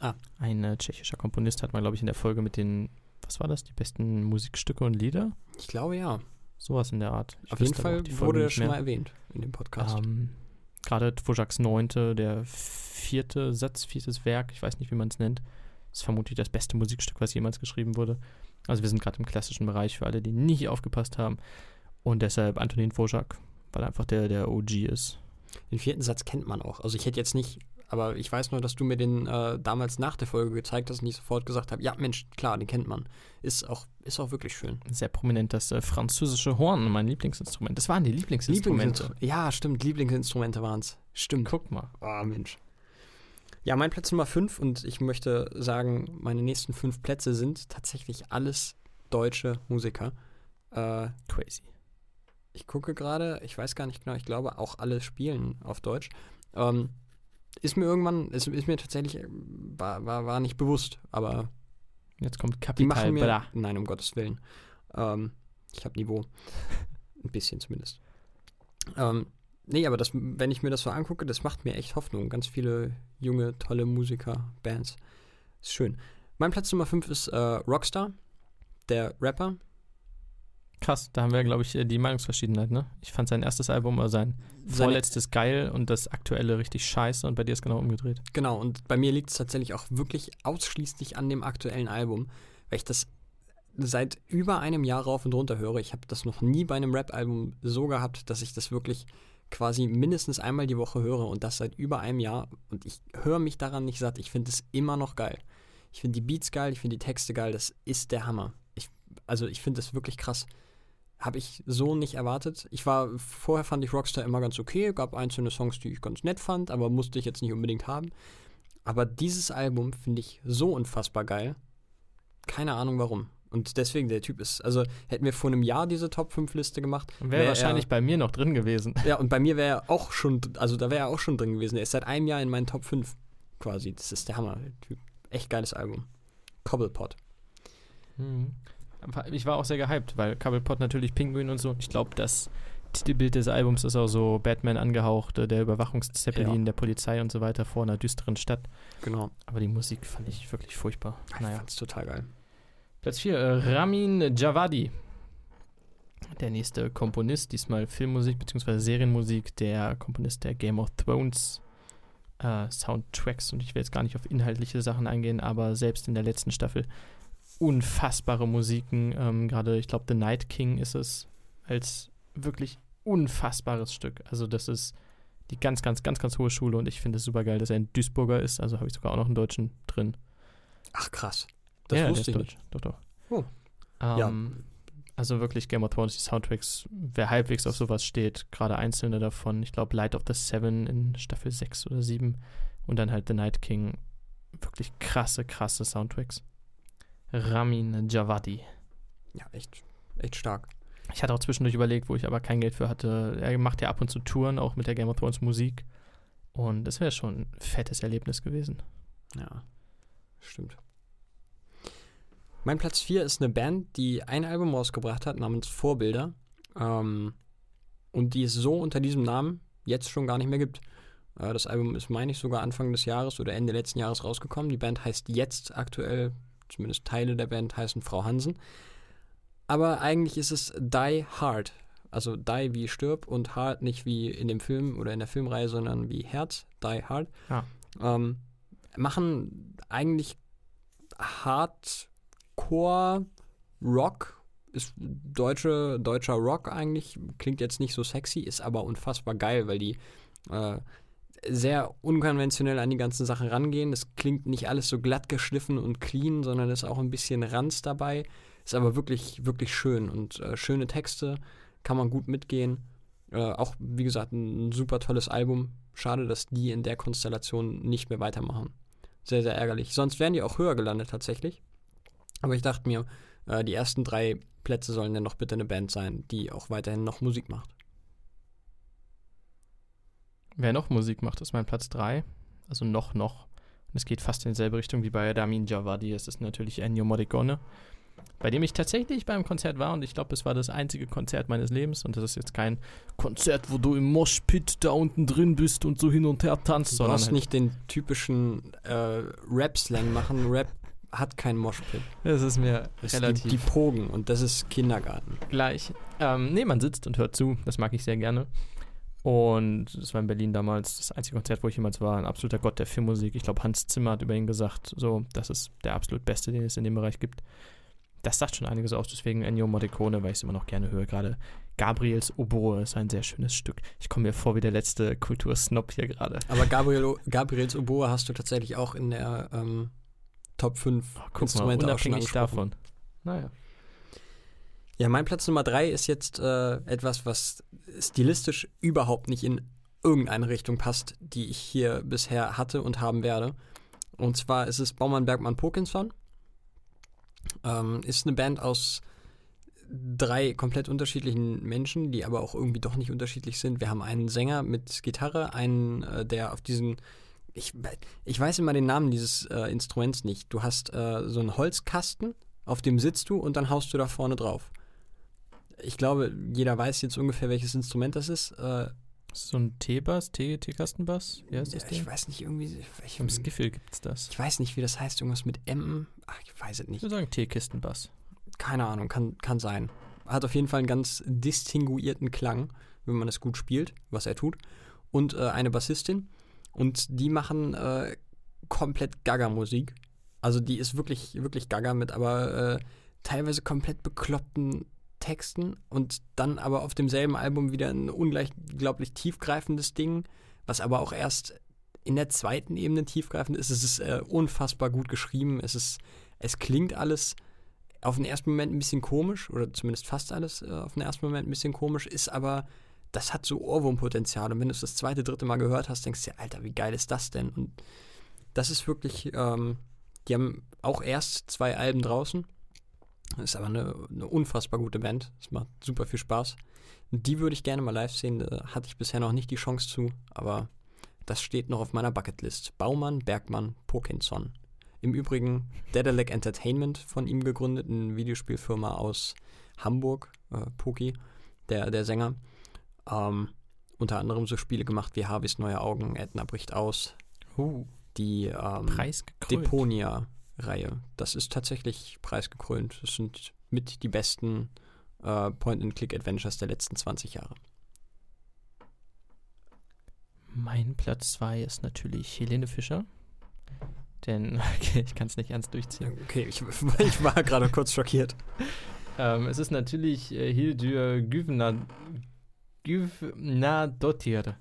Speaker 3: Ah.
Speaker 2: Ein äh, tschechischer Komponist, hat man, glaube ich, in der Folge mit den, was war das, die besten Musikstücke und Lieder?
Speaker 3: Ich glaube ja.
Speaker 2: Sowas in der Art. Ich
Speaker 3: Auf jeden Fall wurde das schon mal erwähnt in dem Podcast.
Speaker 2: Ähm, Gerade Dvořáks neunte, der vierte Satz, viertes Werk, ich weiß nicht, wie man es nennt, ist vermutlich das beste Musikstück, was jemals geschrieben wurde. Also wir sind gerade im klassischen Bereich für alle, die nicht aufgepasst haben. Und deshalb Antonin Dvořák, weil er einfach der, der OG ist.
Speaker 3: Den vierten Satz kennt man auch. Also ich hätte jetzt nicht, aber ich weiß nur, dass du mir den äh, damals nach der Folge gezeigt hast und ich sofort gesagt habe, ja Mensch, klar, den kennt man. Ist auch, ist auch wirklich schön.
Speaker 2: Sehr prominent das äh, französische Horn, mein Lieblingsinstrument. Das waren die Lieblingsinstrumente.
Speaker 3: Lieblingsinstru- Ja, stimmt, Lieblingsinstrumente waren es. Stimmt.
Speaker 2: Guck mal.
Speaker 3: Oh, Mensch. Ja, mein Platz Nummer 5 und ich möchte sagen, meine nächsten fünf Plätze sind tatsächlich alles deutsche Musiker. Äh,
Speaker 2: Crazy.
Speaker 3: ich gucke gerade, ich weiß gar nicht genau, ich glaube auch alle spielen auf Deutsch. Ähm, ist mir irgendwann, ist, ist mir tatsächlich, äh, war, war, war nicht bewusst, aber
Speaker 2: Jetzt kommt
Speaker 3: die
Speaker 2: Kapital
Speaker 3: machen mir,
Speaker 2: Bra.
Speaker 3: nein, um Gottes Willen. Ähm, ich habe Niveau. Ein bisschen zumindest. Ähm, nee, aber das, wenn ich mir das so angucke, das macht mir echt Hoffnung. Ganz viele junge, tolle Musiker, Bands. Ist schön. Mein Platz Nummer 5 ist äh, Rockstar, der Rapper.
Speaker 2: Krass, da haben wir, glaube ich, äh, die Meinungsverschiedenheit, ne? Ich fand sein erstes Album, oder sein
Speaker 3: Seine-
Speaker 2: vorletztes geil und das aktuelle richtig scheiße und bei dir ist genau umgedreht.
Speaker 3: Genau, und bei mir liegt es tatsächlich auch wirklich ausschließlich an dem aktuellen Album, weil ich das seit über einem Jahr rauf und runter höre. Ich habe das noch nie bei einem Rap-Album so gehabt, dass ich das wirklich quasi mindestens einmal die Woche höre und das seit über einem Jahr. Und ich höre mich daran nicht satt. Ich finde es immer noch geil. Ich finde die Beats geil, ich finde die Texte geil. Das ist der Hammer. Ich, also ich finde das wirklich krass. Habe ich so nicht erwartet. Ich war, vorher fand ich Rockstar immer ganz okay, gab einzelne Songs, die ich ganz nett fand, aber musste ich jetzt nicht unbedingt haben. Aber dieses Album finde ich so unfassbar geil. Keine Ahnung warum. Und deswegen, der Typ ist, also hätten wir vor einem Jahr diese Top 5 Liste gemacht.
Speaker 2: Wäre
Speaker 3: wär
Speaker 2: wahrscheinlich
Speaker 3: er,
Speaker 2: bei mir noch drin gewesen.
Speaker 3: Ja, und bei mir wäre er auch schon, also da wäre er auch schon drin gewesen. Er ist seit einem Jahr in meinen Top 5 quasi. Das ist der Hammer. Der Typ. Echt geiles Album. Cobblepot.
Speaker 2: Mhm. Ich war auch sehr gehypt, weil Cobblepot natürlich Pinguin und so. Ich glaube, das Titelbild des Albums ist auch so Batman angehaucht, der Überwachungszeppelin
Speaker 3: Ja.
Speaker 2: der Polizei und so weiter vor einer düsteren Stadt.
Speaker 3: Genau.
Speaker 2: Aber die Musik fand ich wirklich furchtbar.
Speaker 3: Ich
Speaker 2: Naja.
Speaker 3: fand's total geil.
Speaker 2: Platz 4, äh, Ramin Javadi. Der nächste Komponist, diesmal Filmmusik bzw. Serienmusik, der Komponist der Game of Thrones äh, Soundtracks. Und ich will jetzt gar nicht auf inhaltliche Sachen eingehen, aber selbst in der letzten Staffel unfassbare Musiken. Ähm, Gerade, ich glaube, The Night King ist es als wirklich unfassbares Stück. Also, das ist die ganz, ganz, ganz, ganz hohe Schule und ich finde es super geil, dass er ein Duisburger ist. Also habe ich sogar auch noch einen Deutschen drin.
Speaker 3: Ach krass. Das
Speaker 2: ja,
Speaker 3: wusste ich
Speaker 2: der
Speaker 3: nicht.
Speaker 2: Deutsch. Doch, doch.
Speaker 3: Oh.
Speaker 2: Ähm, Also wirklich Game of Thrones, die Soundtracks, wer halbwegs auf sowas steht, gerade einzelne davon, ich glaube Light of the Seven in Staffel 6 oder 7 und dann halt The Night King, wirklich krasse, krasse Soundtracks. Ramin Javadi.
Speaker 3: Ja, echt, echt stark.
Speaker 2: Ich hatte auch zwischendurch überlegt, wo ich aber kein Geld für hatte. Er macht ja ab und zu Touren, auch mit der Game of Thrones Musik. Und das wäre schon ein fettes Erlebnis gewesen.
Speaker 3: Ja, stimmt. Mein Platz 4 ist eine Band, die ein Album rausgebracht hat namens Vorbilder. Ähm, und die es so unter diesem Namen jetzt schon gar nicht mehr gibt. Äh, das Album ist, meine ich, sogar Anfang des Jahres oder Ende letzten Jahres rausgekommen. Die Band heißt jetzt aktuell, zumindest Teile der Band heißen Frau Hansen. Aber eigentlich ist es Die Hard. Also Die wie stirb und Hard nicht wie in dem Film oder in der Filmreihe, sondern wie Herz. Die Hard.
Speaker 2: Ah.
Speaker 3: Ähm, machen eigentlich Hardcore Rock. Ist deutsche, deutscher Rock eigentlich. Klingt jetzt nicht so sexy, ist aber unfassbar geil, weil die äh, sehr unkonventionell an die ganzen Sachen rangehen. Es klingt nicht alles so glatt geschliffen und clean, sondern ist auch ein bisschen Ranz dabei. Ist aber wirklich, wirklich schön und äh, schöne Texte, kann man gut mitgehen. Äh, auch, wie gesagt, ein, ein super tolles Album. Schade, dass die in der Konstellation nicht mehr weitermachen. Sehr, sehr ärgerlich. Sonst wären die auch höher gelandet tatsächlich. Aber ich dachte mir, äh, die ersten drei Plätze sollen dann noch bitte eine Band sein, die auch weiterhin noch Musik macht.
Speaker 2: Wer noch Musik macht, ist mein Platz 3. Also noch, noch. Und es geht fast in dieselbe Richtung wie bei Ramin Javadi. Es ist natürlich Ennio Morricone, bei dem ich tatsächlich beim Konzert war und ich glaube, es war das einzige Konzert meines Lebens und das ist jetzt kein Konzert, wo du im Moshpit da unten drin bist und so hin und her tanzt,
Speaker 3: Du
Speaker 2: sondern
Speaker 3: brauchst
Speaker 2: halt,
Speaker 3: nicht den typischen äh, Rap-Slang machen. Rap hat keinen Moshpit.
Speaker 2: es ist mir
Speaker 3: Das
Speaker 2: relativ
Speaker 3: Die, die Pogen und das ist Kindergarten.
Speaker 2: gleich. Ähm, nee, man sitzt und hört zu, das mag ich sehr gerne. Und es war in Berlin damals das einzige Konzert, wo ich jemals war, ein absoluter Gott der Filmmusik. Ich glaube, Hans Zimmer hat über ihn gesagt, so, das ist der absolut Beste, den es in dem Bereich gibt. Das sagt schon einiges aus, deswegen Ennio Morricone, weil ich es immer noch gerne höre. Gerade Gabriels Oboe ist ein sehr schönes Stück. Ich komme mir vor wie der letzte Kultursnob hier gerade.
Speaker 3: Aber Gabriel, Gabriels Oboe hast du tatsächlich auch in der ähm, Top 5
Speaker 2: Oh, guck mal,
Speaker 3: Instrumente schon
Speaker 2: unabhängig davon. Naja.
Speaker 3: Ja, mein Platz Nummer 3 ist jetzt äh, etwas, was stilistisch überhaupt nicht in irgendeine Richtung passt, die ich hier bisher hatte und haben werde. Und zwar ist es Baumann Bergmann Pokinson. Ähm, ist eine Band aus drei komplett unterschiedlichen Menschen, die aber auch irgendwie doch nicht unterschiedlich sind. Wir haben einen Sänger mit Gitarre, einen, äh, der auf diesen ich, ich weiß immer den Namen dieses äh, Instruments nicht. Du hast äh, so einen Holzkasten, auf dem sitzt du und dann haust du da vorne drauf. Ich glaube, jeder weiß jetzt ungefähr, welches Instrument das ist. Äh,
Speaker 2: So ein T-Bass, T-Kastenbass? Ja, ist das
Speaker 3: ich weiß nicht, irgendwie. Ich,
Speaker 2: Im Skiffle gibt's das.
Speaker 3: ich weiß nicht, wie das heißt. Irgendwas mit M. Ach, ich weiß es
Speaker 2: Ich
Speaker 3: nicht.
Speaker 2: würde sagen T-Kistenbass.
Speaker 3: Keine Ahnung, kann, kann sein. Hat auf jeden Fall einen ganz distinguierten Klang, wenn man es gut spielt, was er tut. Und äh, eine Bassistin. Und die machen äh, komplett Gaga-Musik. Also die ist wirklich, wirklich Gaga mit aber äh, teilweise komplett bekloppten Texten und dann aber auf demselben Album wieder ein unglaublich tiefgreifendes Ding, was aber auch erst in der zweiten Ebene tiefgreifend ist. Es ist äh, unfassbar gut geschrieben. Es ist, es klingt alles auf den ersten Moment ein bisschen komisch, oder zumindest fast alles äh, auf den ersten Moment ein bisschen komisch, ist aber, das hat so Ohrwurmpotenzial. Und wenn du es das zweite, dritte Mal gehört hast, denkst du dir, Alter, wie geil ist das denn? Und das ist wirklich, ähm, die haben auch erst zwei Alben draußen. Ist aber eine, eine unfassbar gute Band. Es macht super viel Spaß. Die würde ich gerne mal live sehen. Da hatte ich bisher noch nicht die Chance zu, aber das steht noch auf meiner Bucketlist. Baumann, Bergmann, Pokinson. Im Übrigen Daedalek Entertainment von ihm gegründet, eine Videospielfirma aus Hamburg, äh, Poki, der, der Sänger. Ähm, unter anderem so Spiele gemacht wie Harveys Neue Augen, Edna bricht aus,
Speaker 2: Uh,
Speaker 3: die ähm,
Speaker 2: preisgekrönt.
Speaker 3: Deponia-Reihe. Das ist tatsächlich preisgekrönt. Das sind mit die besten äh, Point-and-Click-Adventures der letzten 20 Jahre.
Speaker 2: Mein Platz 2 ist natürlich Helene Fischer. Denn, okay, ich kann es nicht ernst durchziehen.
Speaker 3: Okay, ich, ich war gerade kurz schockiert.
Speaker 2: Ähm, es ist natürlich äh, Hildur Güvna, Güvnadottir.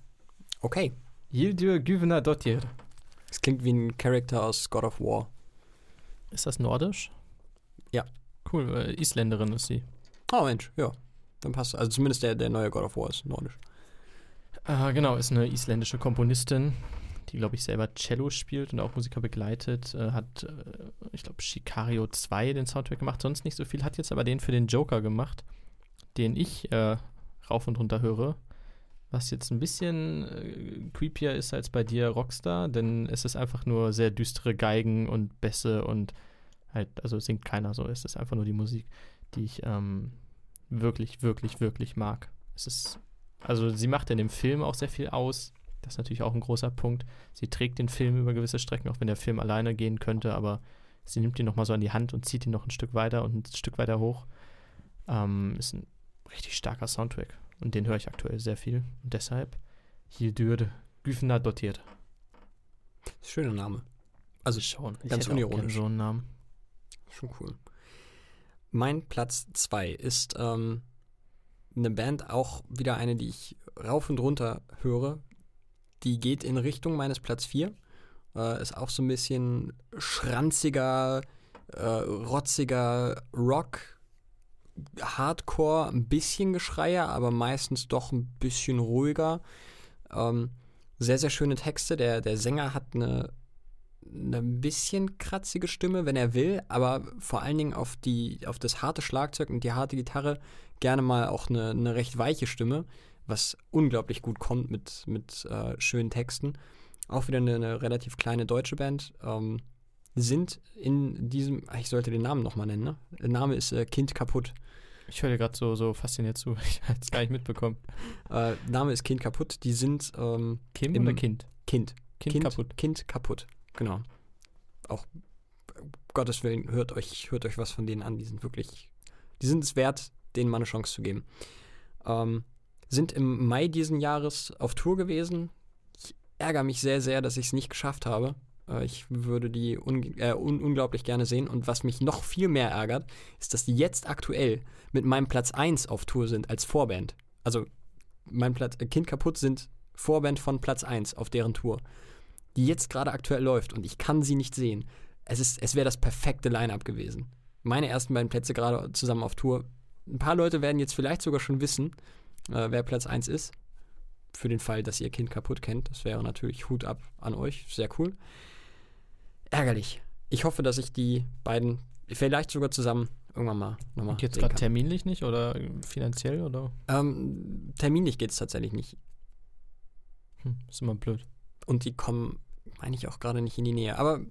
Speaker 3: Okay.
Speaker 2: Hildur Güvnadottir.
Speaker 3: Es klingt wie ein Charakter aus God of War.
Speaker 2: Ist das nordisch?
Speaker 3: Ja.
Speaker 2: Cool, äh, Isländerin ist sie.
Speaker 3: Oh Mensch, ja. Dann passt. Also zumindest der, der neue God of War ist nordisch.
Speaker 2: Äh, genau, ist eine isländische Komponistin, die, glaube ich, selber Cello spielt und auch Musiker begleitet. Äh, hat, äh, ich glaube, Sicario 2 den Soundtrack gemacht, sonst nicht so viel. Hat jetzt aber den für den Joker gemacht, den ich äh, rauf und runter höre. Was jetzt ein bisschen äh, creepier ist als bei dir Rockstar, denn es ist einfach nur sehr düstere Geigen und Bässe und halt, also singt keiner so. Es ist einfach nur die Musik, die ich ähm, wirklich, wirklich, wirklich mag. Es ist also sie macht in dem Film auch sehr viel aus. Das ist natürlich auch ein großer Punkt. Sie trägt den Film über gewisse Strecken, auch wenn der Film alleine gehen könnte, aber sie nimmt ihn nochmal so an die Hand und zieht ihn noch ein Stück weiter und ein Stück weiter hoch. Ähm, ist ein richtig starker Soundtrack und den höre ich aktuell sehr viel. Und deshalb Hildur Güfner dotiert.
Speaker 3: Schöner Name. Also
Speaker 2: schon.
Speaker 3: Ganz unironisch.
Speaker 2: so einen Namen.
Speaker 3: Schon cool. Mein Platz 2 ist ähm, eine Band, auch wieder eine, die ich rauf und runter höre. Die geht in Richtung meines Platz 4. Äh, ist auch so ein bisschen schranziger, äh, rotziger Rock, Hardcore, ein bisschen Geschreier, aber meistens doch ein bisschen ruhiger. Ähm, sehr, sehr schöne Texte. Der, der Sänger hat eine eine ein bisschen kratzige Stimme, wenn er will, aber vor allen Dingen auf, die, auf das harte Schlagzeug und die harte Gitarre gerne mal auch eine, eine recht weiche Stimme, was unglaublich gut kommt mit, mit äh, schönen Texten. Auch wieder eine, eine relativ kleine deutsche Band. Ähm, sind in diesem, ich sollte den Namen nochmal nennen, ne? Der Name ist äh, Kind kaputt.
Speaker 2: Ich höre dir gerade so, so fasziniert zu. Ich habe es gar nicht mitbekommen.
Speaker 3: Äh, Name ist Kind kaputt. Die sind ähm,
Speaker 2: Kim
Speaker 3: Im-
Speaker 2: oder Kind?
Speaker 3: Kind.
Speaker 2: Kind, kaputt.
Speaker 3: Kind kaputt, genau. Auch um Gottes Willen, hört euch, hört euch was von denen an. Die sind wirklich, die sind es wert, denen mal eine Chance zu geben. Ähm, sind im Mai diesen Jahres auf Tour gewesen. Ich ärgere mich sehr, sehr, dass ich es nicht geschafft habe. Äh, ich würde die un äh, un unglaublich gerne sehen. Und was mich noch viel mehr ärgert, ist, dass die jetzt aktuell mit meinem Platz 1 auf Tour sind als Vorband. Also mein Platz, äh, Kind kaputt sind Vorband von Platz 1 auf deren Tour, die jetzt gerade aktuell läuft und ich kann sie nicht sehen. Es, es wäre das perfekte Line-Up gewesen. Meine ersten beiden Plätze gerade zusammen auf Tour. Ein paar Leute werden jetzt vielleicht sogar schon wissen, äh, wer Platz 1 ist. Für den Fall, dass ihr Kind kaputt kennt. Das wäre natürlich Hut ab an euch. Sehr cool. Ärgerlich. Ich hoffe, dass ich die beiden vielleicht sogar zusammen irgendwann mal nochmal
Speaker 2: Jetzt
Speaker 3: sehen
Speaker 2: gerade terminlich nicht oder finanziell oder?
Speaker 3: Ähm, terminlich geht es tatsächlich nicht.
Speaker 2: Hm, ist immer blöd.
Speaker 3: Und die kommen, meine ich auch gerade nicht in die Nähe. Aber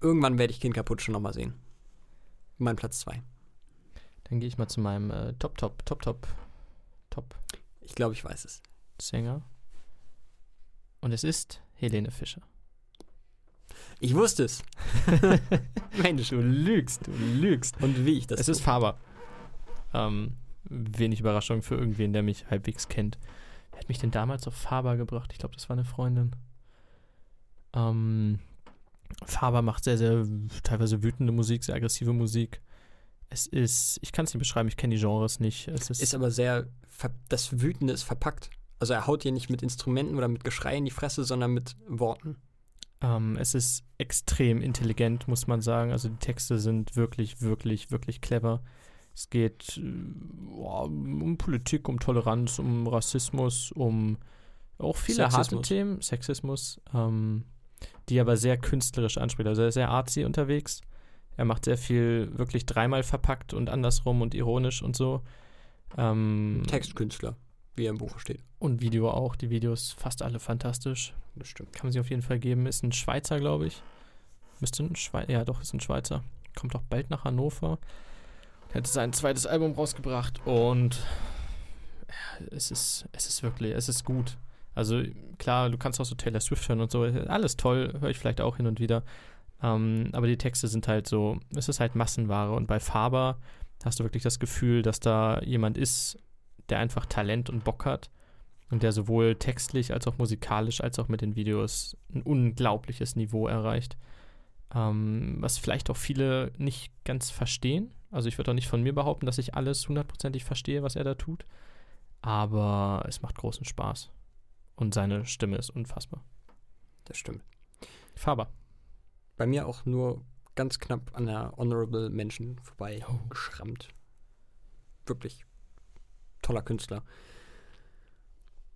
Speaker 3: irgendwann werde ich Kind kaputt schon nochmal sehen. Mein Platz 2.
Speaker 2: Dann gehe ich mal zu meinem äh, Top, Top, Top, Top, Top
Speaker 3: Ich glaube, ich weiß es.
Speaker 2: Sänger. Und es ist Helene Fischer.
Speaker 3: Ich wusste es.
Speaker 2: Mensch, du lügst, du lügst.
Speaker 3: Und wie ich das
Speaker 2: Es ist Faber. Ähm, wenig Überraschung für irgendwen, der mich halbwegs kennt. Wer hat mich denn damals auf Faber gebracht? Ich glaube, das war eine Freundin. Ähm, Faber macht sehr, sehr teilweise wütende Musik, sehr aggressive Musik. Es ist, ich kann es nicht beschreiben, ich kenne die Genres nicht. Es ist,
Speaker 3: ist aber sehr, das Wütende ist verpackt. Also er haut dir nicht mit Instrumenten oder mit Geschrei in die Fresse, sondern mit Worten.
Speaker 2: Ähm, es ist extrem intelligent, muss man sagen. Also die Texte sind wirklich, wirklich, wirklich clever. Es geht äh, boah, um Politik, um Toleranz, um Rassismus, um auch viele harte
Speaker 3: Sexismus.
Speaker 2: Themen, Sexismus, ähm, die aber sehr künstlerisch anspricht. Also er ist sehr artsy unterwegs. Er macht sehr viel wirklich dreimal verpackt und andersrum und ironisch und so. Ähm,
Speaker 3: Textkünstler, wie er im Buche steht.
Speaker 2: und Video auch. Die Videos fast alle fantastisch.
Speaker 3: Das stimmt.
Speaker 2: Kann man sich auf jeden Fall geben. Ist ein Schweizer, glaube ich. Müsste ein Schweizer. Ja, doch, ist ein Schweizer. Kommt auch bald nach Hannover. Hat sein zweites Album rausgebracht und es ist, es ist wirklich, es ist gut. Also klar, du kannst auch so Taylor Swift hören und so. Alles toll, höre ich vielleicht auch hin und wieder. Ähm, aber die Texte sind halt so, es ist halt Massenware. Und bei Faber hast du wirklich das Gefühl, dass da jemand ist, der einfach Talent und Bock hat und der sowohl textlich als auch musikalisch als auch mit den Videos ein unglaubliches Niveau erreicht. Ähm, was vielleicht auch viele nicht ganz verstehen. Also ich würde auch nicht von mir behaupten, dass ich alles hundertprozentig verstehe, was er da tut. Aber es macht großen Spaß. Und seine Stimme ist unfassbar.
Speaker 3: Das stimmt.
Speaker 2: Faber.
Speaker 3: Bei mir auch nur ganz knapp an der Honorable Menschen vorbei
Speaker 2: Oh.
Speaker 3: geschrammt. Wirklich toller Künstler.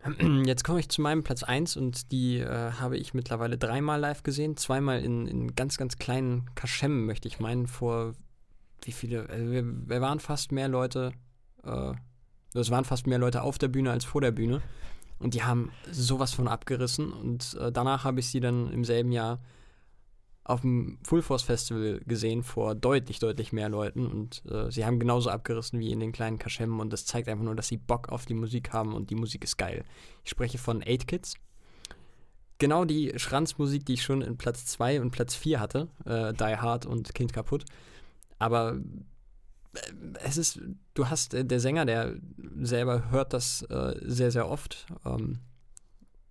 Speaker 3: Jetzt komme ich zu meinem Platz 1 und die äh, habe ich mittlerweile dreimal live gesehen. Zweimal in, in ganz, ganz kleinen Kaschemmen, möchte ich meinen, vor wie viele, also wir, wir waren fast mehr Leute, äh, es waren fast mehr Leute auf der Bühne als vor der Bühne. Und die haben sowas von abgerissen. Und äh, danach habe ich sie dann im selben Jahr auf dem Full Force Festival gesehen vor deutlich, deutlich mehr Leuten und äh, sie haben genauso abgerissen wie in den kleinen Kaschemmen und das zeigt einfach nur, dass sie Bock auf die Musik haben und die Musik ist geil. Ich spreche von 8 Kids. Genau die Schranzmusik, die ich schon in Platz 2 und Platz 4 hatte, äh, Die Hard und Kind kaputt. Aber äh, es ist, du hast äh, der Sänger, der selber hört das äh, sehr, sehr oft. Ähm,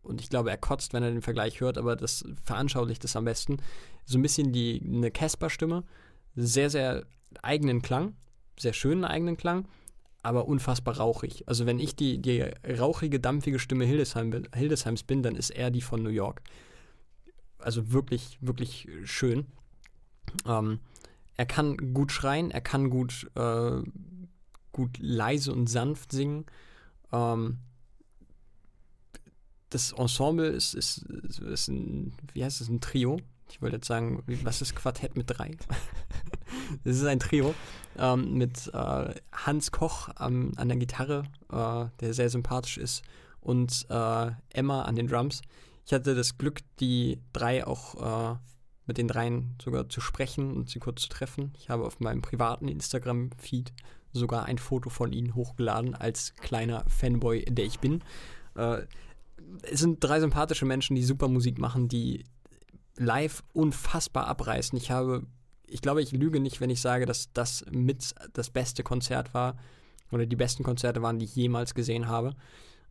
Speaker 3: und ich glaube, er kotzt, wenn er den Vergleich hört, aber das veranschaulicht das am besten. So ein bisschen die eine Casper-Stimme, sehr, sehr eigenen Klang, sehr schönen eigenen Klang, aber unfassbar rauchig. Also wenn ich die, die rauchige, dampfige Stimme Hildesheim Hildesheims bin, dann ist er die von New York. Also wirklich, wirklich schön. Ähm, er kann gut schreien, er kann gut, äh, gut leise und sanft singen. Ähm, das Ensemble ist, ist, ist, ein, wie heißt es, ein Trio. Ich wollte jetzt sagen, was ist Quartett mit drei? Es ist ein Trio ähm, mit äh, Hans Koch am, an der Gitarre, äh, der sehr sympathisch ist, und äh, Emma an den Drums. Ich hatte das Glück, die drei auch äh, mit den dreien sogar zu sprechen und sie kurz zu treffen. Ich habe auf meinem privaten Instagram-Feed sogar ein Foto von ihnen hochgeladen als kleiner Fanboy, der ich bin. Es sind drei sympathische Menschen, die super Musik machen, die live unfassbar abreißen. Ich habe, ich glaube, ich lüge nicht, wenn ich sage, dass das mit das beste Konzert war oder die besten Konzerte waren, die ich jemals gesehen habe.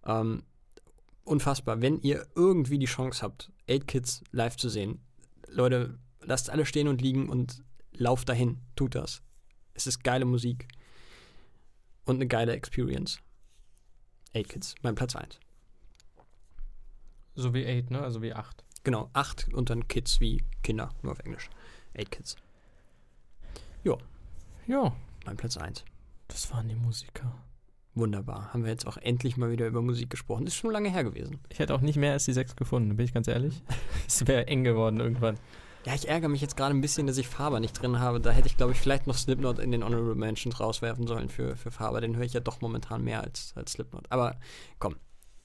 Speaker 3: Ähm, unfassbar. Wenn ihr irgendwie die Chance habt, 8 Kids live zu sehen, Leute, lasst alle stehen und liegen und lauft dahin. Tut das. Es ist geile Musik und eine geile Experience. 8 Kids, mein Platz 1.
Speaker 2: So wie 8, ne? Also wie 8.
Speaker 3: Genau, 8 und dann Kids wie Kinder, nur auf Englisch. 8 Kids,
Speaker 2: Ja,
Speaker 3: mein Platz 1.
Speaker 2: das waren die Musiker.
Speaker 3: Wunderbar. Haben wir jetzt auch endlich mal wieder über Musik gesprochen. Ist schon lange her gewesen.
Speaker 2: Ich hätte auch nicht mehr als die 6 gefunden, bin ich ganz ehrlich. Es wäre eng geworden irgendwann.
Speaker 3: Ja, ich ärgere mich jetzt gerade ein bisschen, dass ich Faber nicht drin habe. Da hätte ich, glaube ich, vielleicht noch Slipknot in den Honorable Mentions rauswerfen sollen für, für Faber. Den höre ich ja doch momentan mehr als, als Slipknot. Aber komm,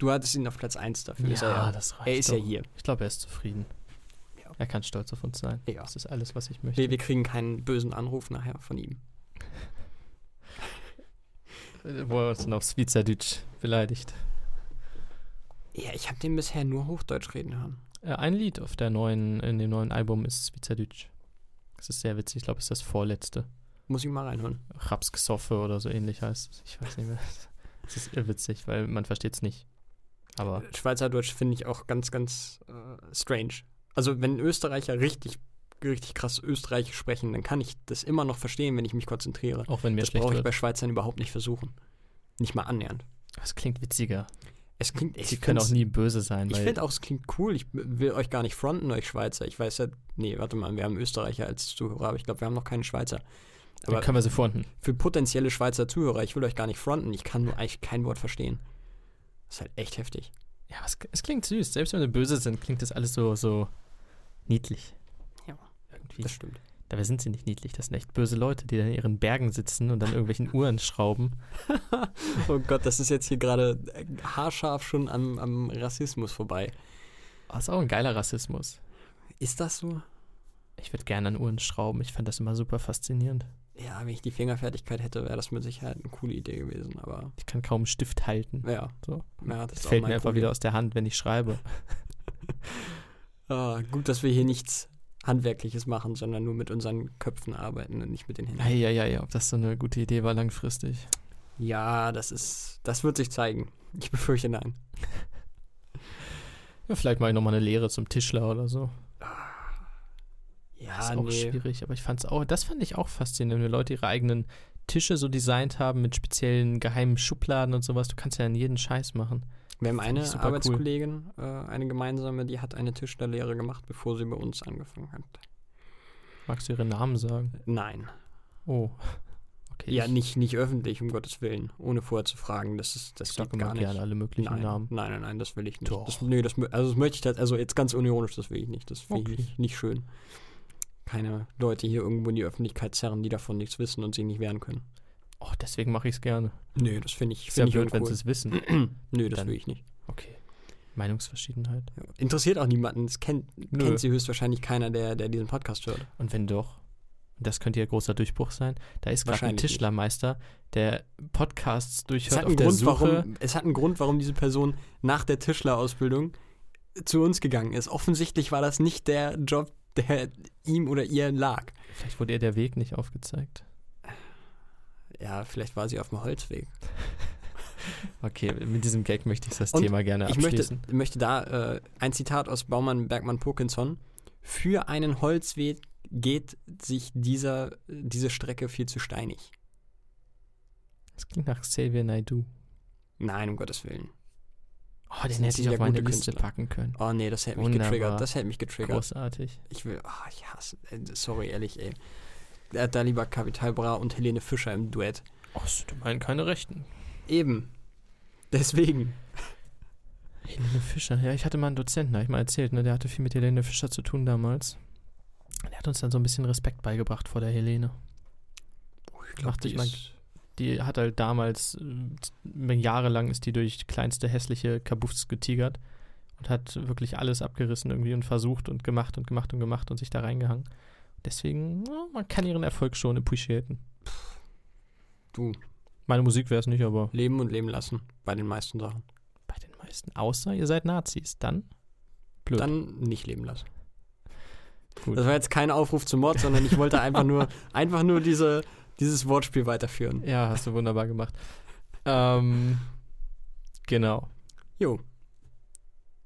Speaker 3: Du hattest ihn auf Platz 1 dafür. ist er, ja.
Speaker 2: das reicht
Speaker 3: er ist
Speaker 2: doch.
Speaker 3: ja hier.
Speaker 2: Ich glaube, er ist zufrieden.
Speaker 3: Ja.
Speaker 2: Er kann stolz auf uns sein.
Speaker 3: Ja.
Speaker 2: Das ist alles, was ich möchte.
Speaker 3: Wir, wir kriegen keinen bösen Anruf nachher von ihm.
Speaker 2: Wo er uns dann auf Schweizerdeutsch beleidigt.
Speaker 3: Ja, ich habe den bisher nur Hochdeutsch reden hören.
Speaker 2: Äh, ein Lied auf der neuen, in dem neuen Album ist Schweizerdeutsch. Das ist sehr witzig. Ich glaube, es ist das vorletzte.
Speaker 3: Muss ich mal reinhören.
Speaker 2: Rapsgesoffe oder so ähnlich heißt es. Ich weiß nicht mehr. Es ist irrwitzig, weil man versteht es nicht. Aber
Speaker 3: Schweizerdeutsch finde ich auch ganz, ganz äh, strange. Also, wenn Österreicher richtig, richtig krass Österreichisch sprechen, dann kann ich das immer noch verstehen, wenn ich mich konzentriere.
Speaker 2: auch wenn mir
Speaker 3: Das
Speaker 2: schlecht
Speaker 3: brauche ich
Speaker 2: wird.
Speaker 3: bei Schweizern überhaupt nicht versuchen. Nicht mal annähernd.
Speaker 2: Es klingt witziger.
Speaker 3: Es klingt,
Speaker 2: Sie können auch nie böse sein,
Speaker 3: Ich finde auch, es klingt cool. Ich will euch gar nicht fronten, euch Schweizer. Ich weiß ja, nee, warte mal, wir haben Österreicher als Zuhörer, aber ich glaube, wir haben noch keinen Schweizer.
Speaker 2: dann
Speaker 3: Aber
Speaker 2: können wir sie fronten.
Speaker 3: für potenzielle Schweizer Zuhörer, ich will euch gar nicht fronten. Ich kann nur eigentlich kein Wort verstehen. Das ist halt echt heftig.
Speaker 2: Ja, es, es klingt süß. Selbst wenn wir böse sind, klingt das alles so, so niedlich.
Speaker 3: Ja.
Speaker 2: Irgendwie.
Speaker 3: Das stimmt.
Speaker 2: Dabei sind sie nicht niedlich. Das sind echt böse Leute, die da in ihren Bergen sitzen und dann irgendwelchen Uhren schrauben.
Speaker 3: Oh Gott, das ist jetzt hier gerade äh, haarscharf schon am, am Rassismus vorbei.
Speaker 2: Das ist auch ein geiler Rassismus.
Speaker 3: Ist das so?
Speaker 2: Ich würde gerne an Uhren schrauben. Ich fand das immer super faszinierend.
Speaker 3: Ja, wenn ich die Fingerfertigkeit hätte, wäre das mit Sicherheit eine coole Idee gewesen. Aber
Speaker 2: Ich kann kaum einen Stift halten.
Speaker 3: ja,
Speaker 2: So.
Speaker 3: ja das
Speaker 2: Das fällt mir einfach
Speaker 3: Problem.
Speaker 2: wieder aus der Hand, wenn ich schreibe.
Speaker 3: Ah, gut, dass wir hier nichts Handwerkliches machen, sondern nur mit unseren Köpfen arbeiten und nicht mit den Händen.
Speaker 2: Ja, ja, ja, ja. Ob das so eine gute Idee war langfristig.
Speaker 3: Ja, das ist, das wird sich zeigen. Ich befürchte nein.
Speaker 2: Ja, vielleicht mache ich nochmal eine Lehre zum Tischler oder so.
Speaker 3: Ja,
Speaker 2: Das ist auch schwierig, aber ich fand es auch, das fand ich auch faszinierend, wenn Leute ihre eigenen Tische so designt haben mit speziellen geheimen Schubladen und sowas. Du kannst ja in jeden Scheiß machen.
Speaker 3: Wir haben eine
Speaker 2: ich super cool.
Speaker 3: Arbeitskollegin, äh, eine gemeinsame, die hat eine Tischlerlehre gemacht, bevor sie bei uns angefangen hat.
Speaker 2: Magst du ihren Namen sagen?
Speaker 3: Nein.
Speaker 2: Oh. Okay.
Speaker 3: Ja,
Speaker 2: ich,
Speaker 3: nicht, nicht öffentlich, um Gottes Willen, ohne vorher zu fragen. Das ist das
Speaker 2: ich
Speaker 3: geht gar nicht.
Speaker 2: gerne alle möglichen
Speaker 3: Nein,
Speaker 2: Namen.
Speaker 3: nein, nein, nein, das will ich nicht.
Speaker 2: Doch.
Speaker 3: Das, nee, das, also das möchte ich, also jetzt ganz unironisch, das will ich nicht. Das finde ich
Speaker 2: Okay.
Speaker 3: nicht, nicht schön. Keine Leute hier irgendwo in die Öffentlichkeit zerren, die davon nichts wissen und sich nicht wehren können.
Speaker 2: Oh, deswegen mache ich es gerne.
Speaker 3: Nö, das finde ich,
Speaker 2: Ist ja
Speaker 3: find ich
Speaker 2: blöd, wenn sie es wissen.
Speaker 3: Nö, das
Speaker 2: Dann-
Speaker 3: will ich nicht.
Speaker 2: Okay. Meinungsverschiedenheit.
Speaker 3: Ja. Interessiert auch niemanden. Das kennt,
Speaker 2: Nö.
Speaker 3: kennt sie höchstwahrscheinlich keiner, der, der diesen Podcast hört.
Speaker 2: Und wenn doch, und das könnte ja großer Durchbruch sein, da ist gerade ein. Tischlermeister, der Podcasts
Speaker 3: Es
Speaker 2: durchhört
Speaker 3: hat,
Speaker 2: auf der
Speaker 3: Grund,
Speaker 2: Suche.
Speaker 3: warum, es hat einen Grund, warum diese Person nach der Tischlerausbildung zu uns gegangen ist. Offensichtlich war das nicht der Job, der ihm oder ihr lag.
Speaker 2: Vielleicht wurde ihr der Weg nicht aufgezeigt.
Speaker 3: Ja, vielleicht war sie auf dem Holzweg.
Speaker 2: Okay, mit diesem Gag möchte ich das
Speaker 3: Und
Speaker 2: Thema gerne
Speaker 3: Ich möchte,
Speaker 2: abschließen.
Speaker 3: möchte da äh, ein Zitat aus Baumann Bergmann Pokinson. Für einen Holzweg geht sich dieser, diese Strecke viel zu steinig.
Speaker 2: Das klingt nach Xavier Naidoo.
Speaker 3: Nein, um Gottes Willen.
Speaker 2: Oh, den hätte ich auf meine Liste
Speaker 3: Künstler.
Speaker 2: packen können.
Speaker 3: Oh nee, das hätte mich
Speaker 2: Wunderbar.
Speaker 3: getriggert. Das hätte mich getriggert.
Speaker 2: Großartig.
Speaker 3: Ich will, ah, ich hasse, äh, sorry, ehrlich, ey. Er hat da lieber Capital Bra und Helene Fischer im Duett.
Speaker 2: Ach, du meinst keine Rechten.
Speaker 3: Eben. Deswegen.
Speaker 2: Helene Fischer. Ja, ich hatte mal einen Dozenten, habe ich mal erzählt, ne? Der hatte viel mit Helene Fischer zu tun damals. Der hat uns dann so ein bisschen Respekt beigebracht vor der Helene.
Speaker 3: Ich
Speaker 2: Dachte ich mal- Die hat halt damals, äh, jahrelang ist die durch kleinste hässliche Kabuffs getigert und hat wirklich alles abgerissen irgendwie und versucht und gemacht und gemacht und gemacht und sich da reingehangen. Deswegen, man kann ihren Erfolg schon appreciaten.
Speaker 3: Du,
Speaker 2: Meine Musik wäre es nicht, aber
Speaker 3: leben und leben lassen. Bei den meisten Sachen.
Speaker 2: bei den meisten. Außer ihr seid Nazis. Dann blöd.
Speaker 3: Dann nicht leben lassen.
Speaker 2: Gut.
Speaker 3: Das war jetzt kein Aufruf zum Mord, sondern ich wollte einfach nur, einfach nur diese, dieses Wortspiel weiterführen.
Speaker 2: Ja, hast du wunderbar gemacht. ähm, genau.
Speaker 3: Jo.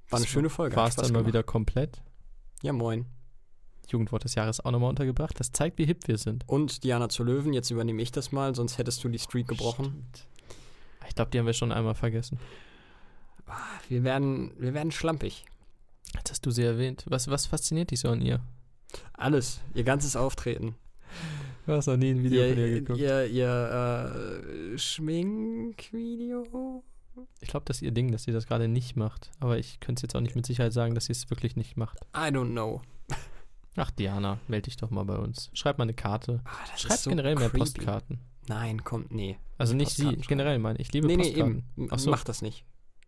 Speaker 3: War eine
Speaker 2: Das
Speaker 3: schöne Folge.
Speaker 2: War es dann mal
Speaker 3: gemacht.
Speaker 2: wieder komplett.
Speaker 3: Ja, moin.
Speaker 2: Jugendwort des Jahres auch nochmal untergebracht. Das zeigt, wie hip wir sind.
Speaker 3: Und Diana zu Löwen, jetzt übernehme ich das mal, sonst hättest du die Streak gebrochen.
Speaker 2: Stimmt. Ich glaube, die haben wir schon einmal vergessen.
Speaker 3: Wir werden, wir werden schlampig.
Speaker 2: Jetzt hast du sie erwähnt. Was, was fasziniert dich so an ihr?
Speaker 3: Alles, ihr ganzes Auftreten.
Speaker 2: Du hast noch nie ein
Speaker 3: ihr, ihr, ihr äh, Schminkvideo.
Speaker 2: Ich glaube, das ist ihr Ding, dass sie das gerade nicht macht. Aber ich könnte es jetzt auch nicht mit Sicherheit sagen, dass sie es wirklich nicht macht.
Speaker 3: I don't know.
Speaker 2: Ach, Diana, melde dich doch mal bei uns. Schreib mal eine Karte.
Speaker 3: Ah, das
Speaker 2: Schreib
Speaker 3: so
Speaker 2: generell mehr
Speaker 3: creepy.
Speaker 2: Postkarten.
Speaker 3: Nein, kommt, nee.
Speaker 2: Also nicht sie, generell meine ich. liebe
Speaker 3: Nee, nee,
Speaker 2: Postkarten.
Speaker 3: eben.
Speaker 2: Ach so.
Speaker 3: Mach das nicht.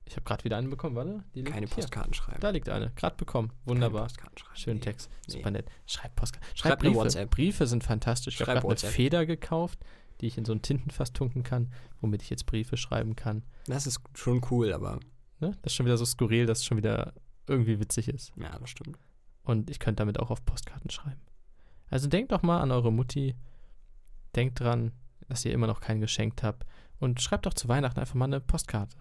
Speaker 2: Ich habe gerade wieder eine bekommen, warte.
Speaker 3: Keine
Speaker 2: hier.
Speaker 3: Postkarten schreiben.
Speaker 2: Da liegt eine. Gerade bekommen. Wunderbar.
Speaker 3: Postkarten schreiben.
Speaker 2: Schönen
Speaker 3: Nee.
Speaker 2: Text.
Speaker 3: Nee.
Speaker 2: Super nett. Schreib Postkarten. Schreib,
Speaker 3: Schreib
Speaker 2: Briefe.
Speaker 3: WhatsApp.
Speaker 2: Briefe sind fantastisch. Ich habe gerade eine. Feder gekauft, die ich in so ein Tintenfass tunken kann, womit ich jetzt Briefe schreiben kann.
Speaker 3: Das ist schon cool, aber
Speaker 2: Ne? Das ist schon wieder so skurril, dass es schon wieder irgendwie witzig ist.
Speaker 3: ja, das stimmt.
Speaker 2: Und ich könnte damit auch auf Postkarten schreiben. Also denkt doch mal an eure Mutti. Denkt dran, dass ihr immer noch kein geschenkt habt. Und schreibt doch zu Weihnachten einfach mal eine Postkarte.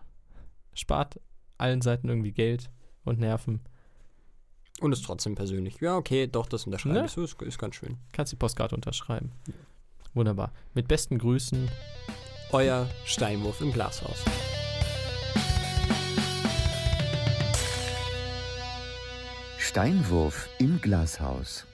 Speaker 2: Spart allen Seiten irgendwie Geld und Nerven.
Speaker 3: Und ist trotzdem persönlich. Ja, okay, doch, das unterschreibe
Speaker 2: Ne?
Speaker 3: ich. So ist, ist ganz schön.
Speaker 2: Kannst die Postkarte unterschreiben. Wunderbar. Mit besten Grüßen.
Speaker 3: Euer Steinwurf im Glashaus.
Speaker 1: Steinwurf im Glashaus.